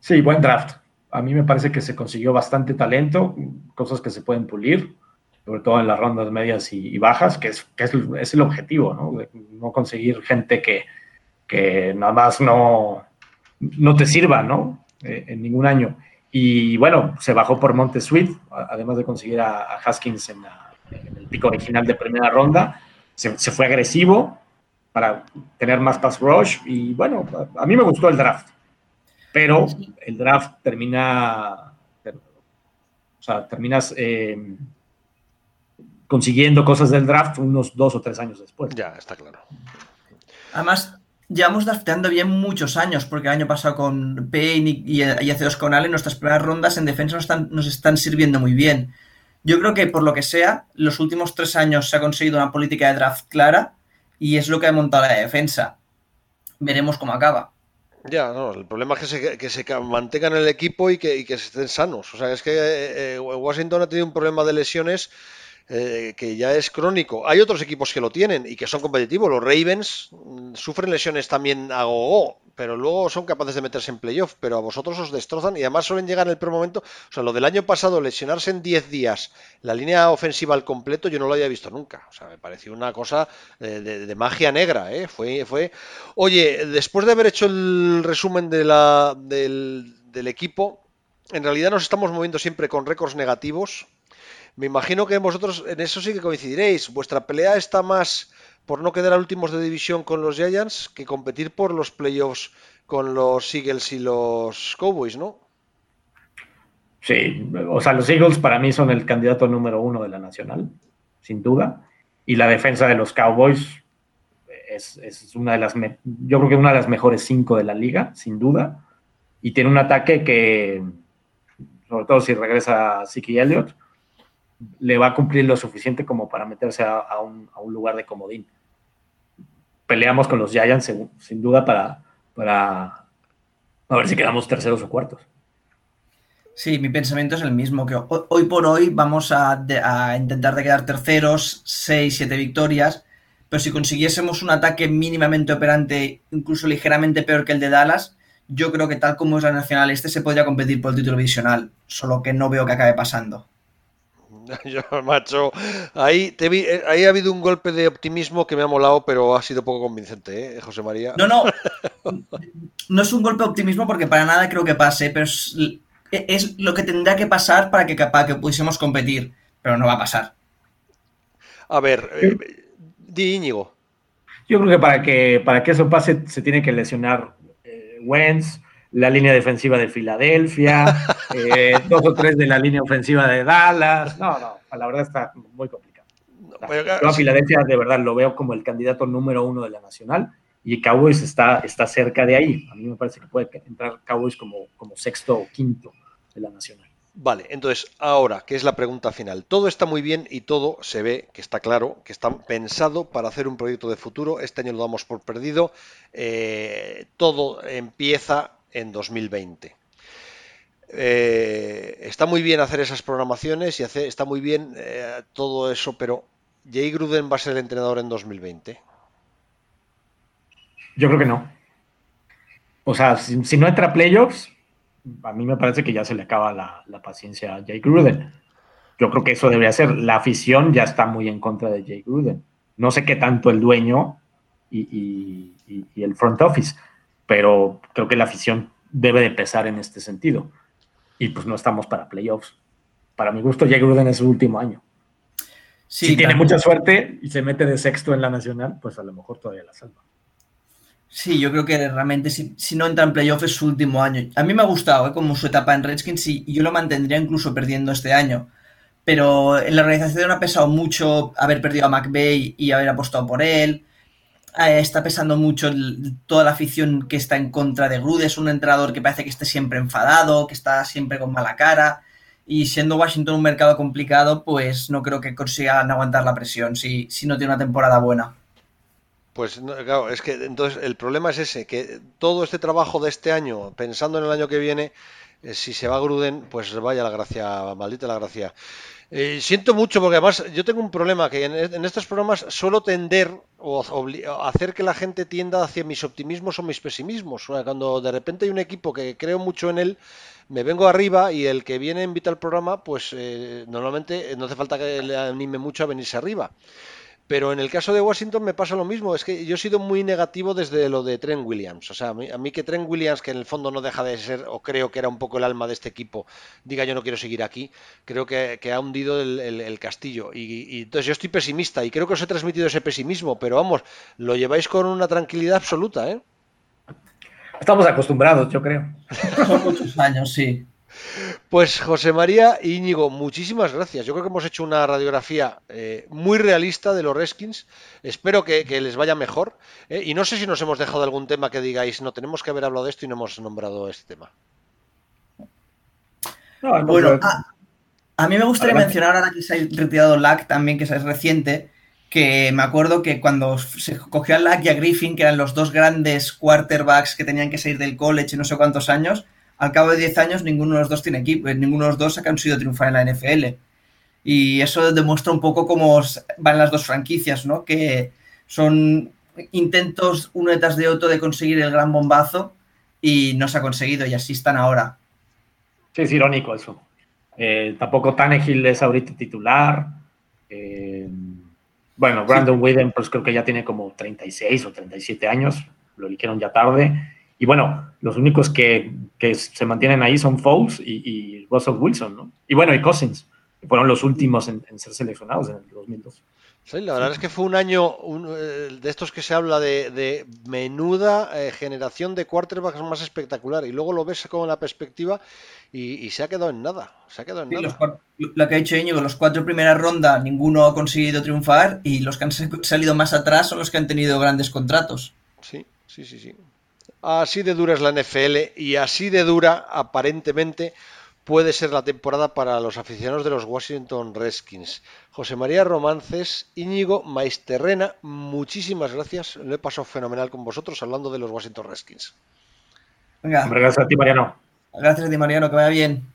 Sí, buen draft. A mí me parece que se consiguió bastante talento, cosas que se pueden pulir, sobre todo en las rondas medias y, bajas, que, es, que es, el objetivo, ¿no? No conseguir gente que, que nada más no, no te sirva, ¿no? Eh, en ningún año. Y bueno, se bajó por Montesuit, además de conseguir a, Haskins en, en el pico original de primera ronda. Se, se fue agresivo para tener más pass rush y bueno, a, a mí me gustó el draft pero el draft termina, ter- o sea, terminas eh, consiguiendo cosas del draft unos dos o tres años después. Ya, está claro. Además, llevamos drafteando bien muchos años, porque el año pasado con Payne y, hace dos con Allen, nuestras primeras rondas en defensa nos están, nos están sirviendo muy bien. Yo creo que por lo que sea, los últimos tres años se ha conseguido una política de draft clara y es lo que ha montado la defensa. Veremos cómo acaba. Ya, no, el problema es que se, mantengan en el equipo y que, y estén sanos. O sea, es que eh, eh, Washington ha tenido un problema de lesiones eh, que ya es crónico. Hay otros equipos que lo tienen y que son competitivos. Los Ravens mm, sufren lesiones también a gogo, pero luego son capaces de meterse en playoff. Pero a vosotros os destrozan y además suelen llegar en el peor momento. O sea, lo del año pasado, lesionarse en 10 días la línea ofensiva al completo, yo no lo había visto nunca. O sea, me pareció una cosa de, magia negra. ¿eh? Fue, fue. Oye, después de haber hecho el resumen de la, del equipo, en realidad nos estamos moviendo siempre con récords negativos me imagino que vosotros en eso sí que coincidiréis. Vuestra pelea está más por no quedar a últimos de división con los Giants que competir por los playoffs con los Eagles y los Cowboys, ¿no? Sí, o sea, los Eagles para mí son el candidato número uno de la nacional, sin duda. Y la defensa de los Cowboys es, una de las, yo creo que una de las mejores cinco de la liga, sin duda. Y tiene un ataque que, sobre todo si regresa Siki Elliott, le va a cumplir lo suficiente como para meterse a, un, lugar de comodín. Peleamos con los Giants sin duda para, para a ver si quedamos terceros o cuartos. Sí, mi pensamiento es el mismo, que hoy por hoy vamos a, intentar de quedar terceros, seis, siete victorias, pero si consiguiésemos un ataque mínimamente operante, incluso ligeramente peor que el de Dallas, yo creo que tal como es la Nacional Este se podría competir por el título divisional, solo que no veo que acabe pasando. Yo, macho, ahí, te vi, eh, ahí ha habido un golpe de optimismo que me ha molado, pero ha sido poco convincente, ¿eh, José María? No, no, no es un golpe de optimismo porque para nada creo que pase, pero es, lo que tendrá que pasar para que, para que pudiésemos competir, pero no va a pasar. A ver, eh, di Íñigo. Yo creo que para que para que eso pase se tiene que lesionar eh, Wentz, la línea defensiva de Filadelfia, eh, dos o tres de la línea ofensiva de Dallas. No, no, la verdad está muy complicado. yo a Filadelfia de verdad lo veo como el candidato número uno de la nacional y Cowboys está, está cerca de ahí. A mí me parece que puede entrar Cowboys como, como sexto o quinto de la nacional. Vale, entonces ahora, ¿qué es la pregunta final? Todo está muy bien y todo se ve que está claro, que está pensado para hacer un proyecto de futuro. Este año lo damos por perdido. Eh, todo empieza en 2020. Eh, está muy bien hacer esas programaciones y está muy bien eh, todo eso, pero ¿Jay Gruden va a ser el entrenador en 2020? Yo creo que no. O sea, si, no entra playoffs, a mí me parece que ya se le acaba la, paciencia a Jay Gruden. Yo creo que eso debería ser. La afición ya está muy en contra de Jay Gruden. No sé qué tanto el dueño y el front office pero creo que la afición debe de pesar en este sentido. Y pues no estamos para playoffs. Para mi gusto, Jay Gruden es su último año. si tiene mucha suerte y se mete de sexto en la nacional, pues a lo mejor todavía la salva. Sí, yo creo que realmente si, no entra en playoffs es su último año. A mí me ha gustado ¿eh? como su etapa en Redskins y yo lo mantendría incluso perdiendo este año. Pero en la organización ha pesado mucho haber perdido a McVeigh y haber apostado por él. Eh, está pesando mucho toda la afición que está en contra de Gruden. Es un entrenador que parece que esté siempre enfadado, que está siempre con mala cara. Y siendo Washington un mercado complicado, pues no creo que consigan aguantar la presión si, si no tiene una temporada buena. Pues claro, es que entonces el problema es ese, que todo este trabajo de este año, pensando en el año que viene, eh, si se va Gruden, pues vaya la gracia, maldita la gracia. Eh, siento mucho porque además yo tengo un problema que en, estos programas suelo tender o hacer que la gente tienda hacia mis optimismos o mis pesimismos. cuando de repente hay un equipo que creo mucho en él, me vengo arriba y el que viene invita al programa, pues eh, normalmente no hace falta que le anime mucho a venirse arriba. Pero en el caso de Washington me pasa lo mismo, es que yo he sido muy negativo desde lo de Trent Williams. O sea, a mí, que Trent Williams, que en el fondo no deja de ser, o creo que era un poco el alma de este equipo, diga yo no quiero seguir aquí, creo que, ha hundido el, castillo. Y, entonces yo estoy pesimista y creo que os he transmitido ese pesimismo, pero vamos, lo lleváis con una tranquilidad absoluta, ¿eh? Estamos acostumbrados, yo creo. Son muchos años, sí. Pues José María Íñigo, muchísimas gracias. Yo creo que hemos hecho una radiografía eh, muy realista de los Redskins. Espero que, les vaya mejor. Eh, y no sé si nos hemos dejado algún tema que digáis, no, tenemos que haber hablado de esto y no hemos nombrado este tema. bueno, a, mí me gustaría mencionar ahora que se ha retirado LAC también, que es reciente, que me acuerdo que cuando se cogió a Lack y a Griffin, que eran los dos grandes quarterbacks que tenían que salir del college y no sé cuántos años, al cabo de 10 años ninguno de los dos tiene equipo, eh, ninguno de los dos ha conseguido triunfar en la NFL. Y eso demuestra un poco cómo van las dos franquicias, ¿no? Que son intentos uno detrás de otro de conseguir el gran bombazo y no se ha conseguido y así están ahora. Sí, es irónico eso. Eh, tampoco Tannehill es ahorita titular. Eh, bueno, Brandon sí. pues creo que ya tiene como 36 o 37 años. Lo eligieron ya tarde. Y bueno, los únicos que, se mantienen ahí son Foles y, Russell Wilson, ¿no? Y bueno, y Cousins, que fueron los últimos en, ser seleccionados en el 2002. Sí, la verdad es que fue un año eh, de estos que se habla de, menuda eh, generación de quarterbacks más espectacular y luego lo ves con la perspectiva y, se ha quedado en nada. Se ha quedado en nada. lo que ha dicho Íñigo, los cuatro primeras rondas ninguno ha conseguido triunfar y los que han salido más atrás son los que han tenido grandes contratos. Sí, sí, sí, sí. Así de dura es la NFL y así de dura aparentemente puede ser la temporada para los aficionados de los Washington Redskins. José María Romances, Íñigo Maisterrena, muchísimas gracias. Lo he pasado fenomenal con vosotros hablando de los Washington Redskins. Venga. gracias a ti, Mariano. Gracias a ti, Mariano, que vaya bien.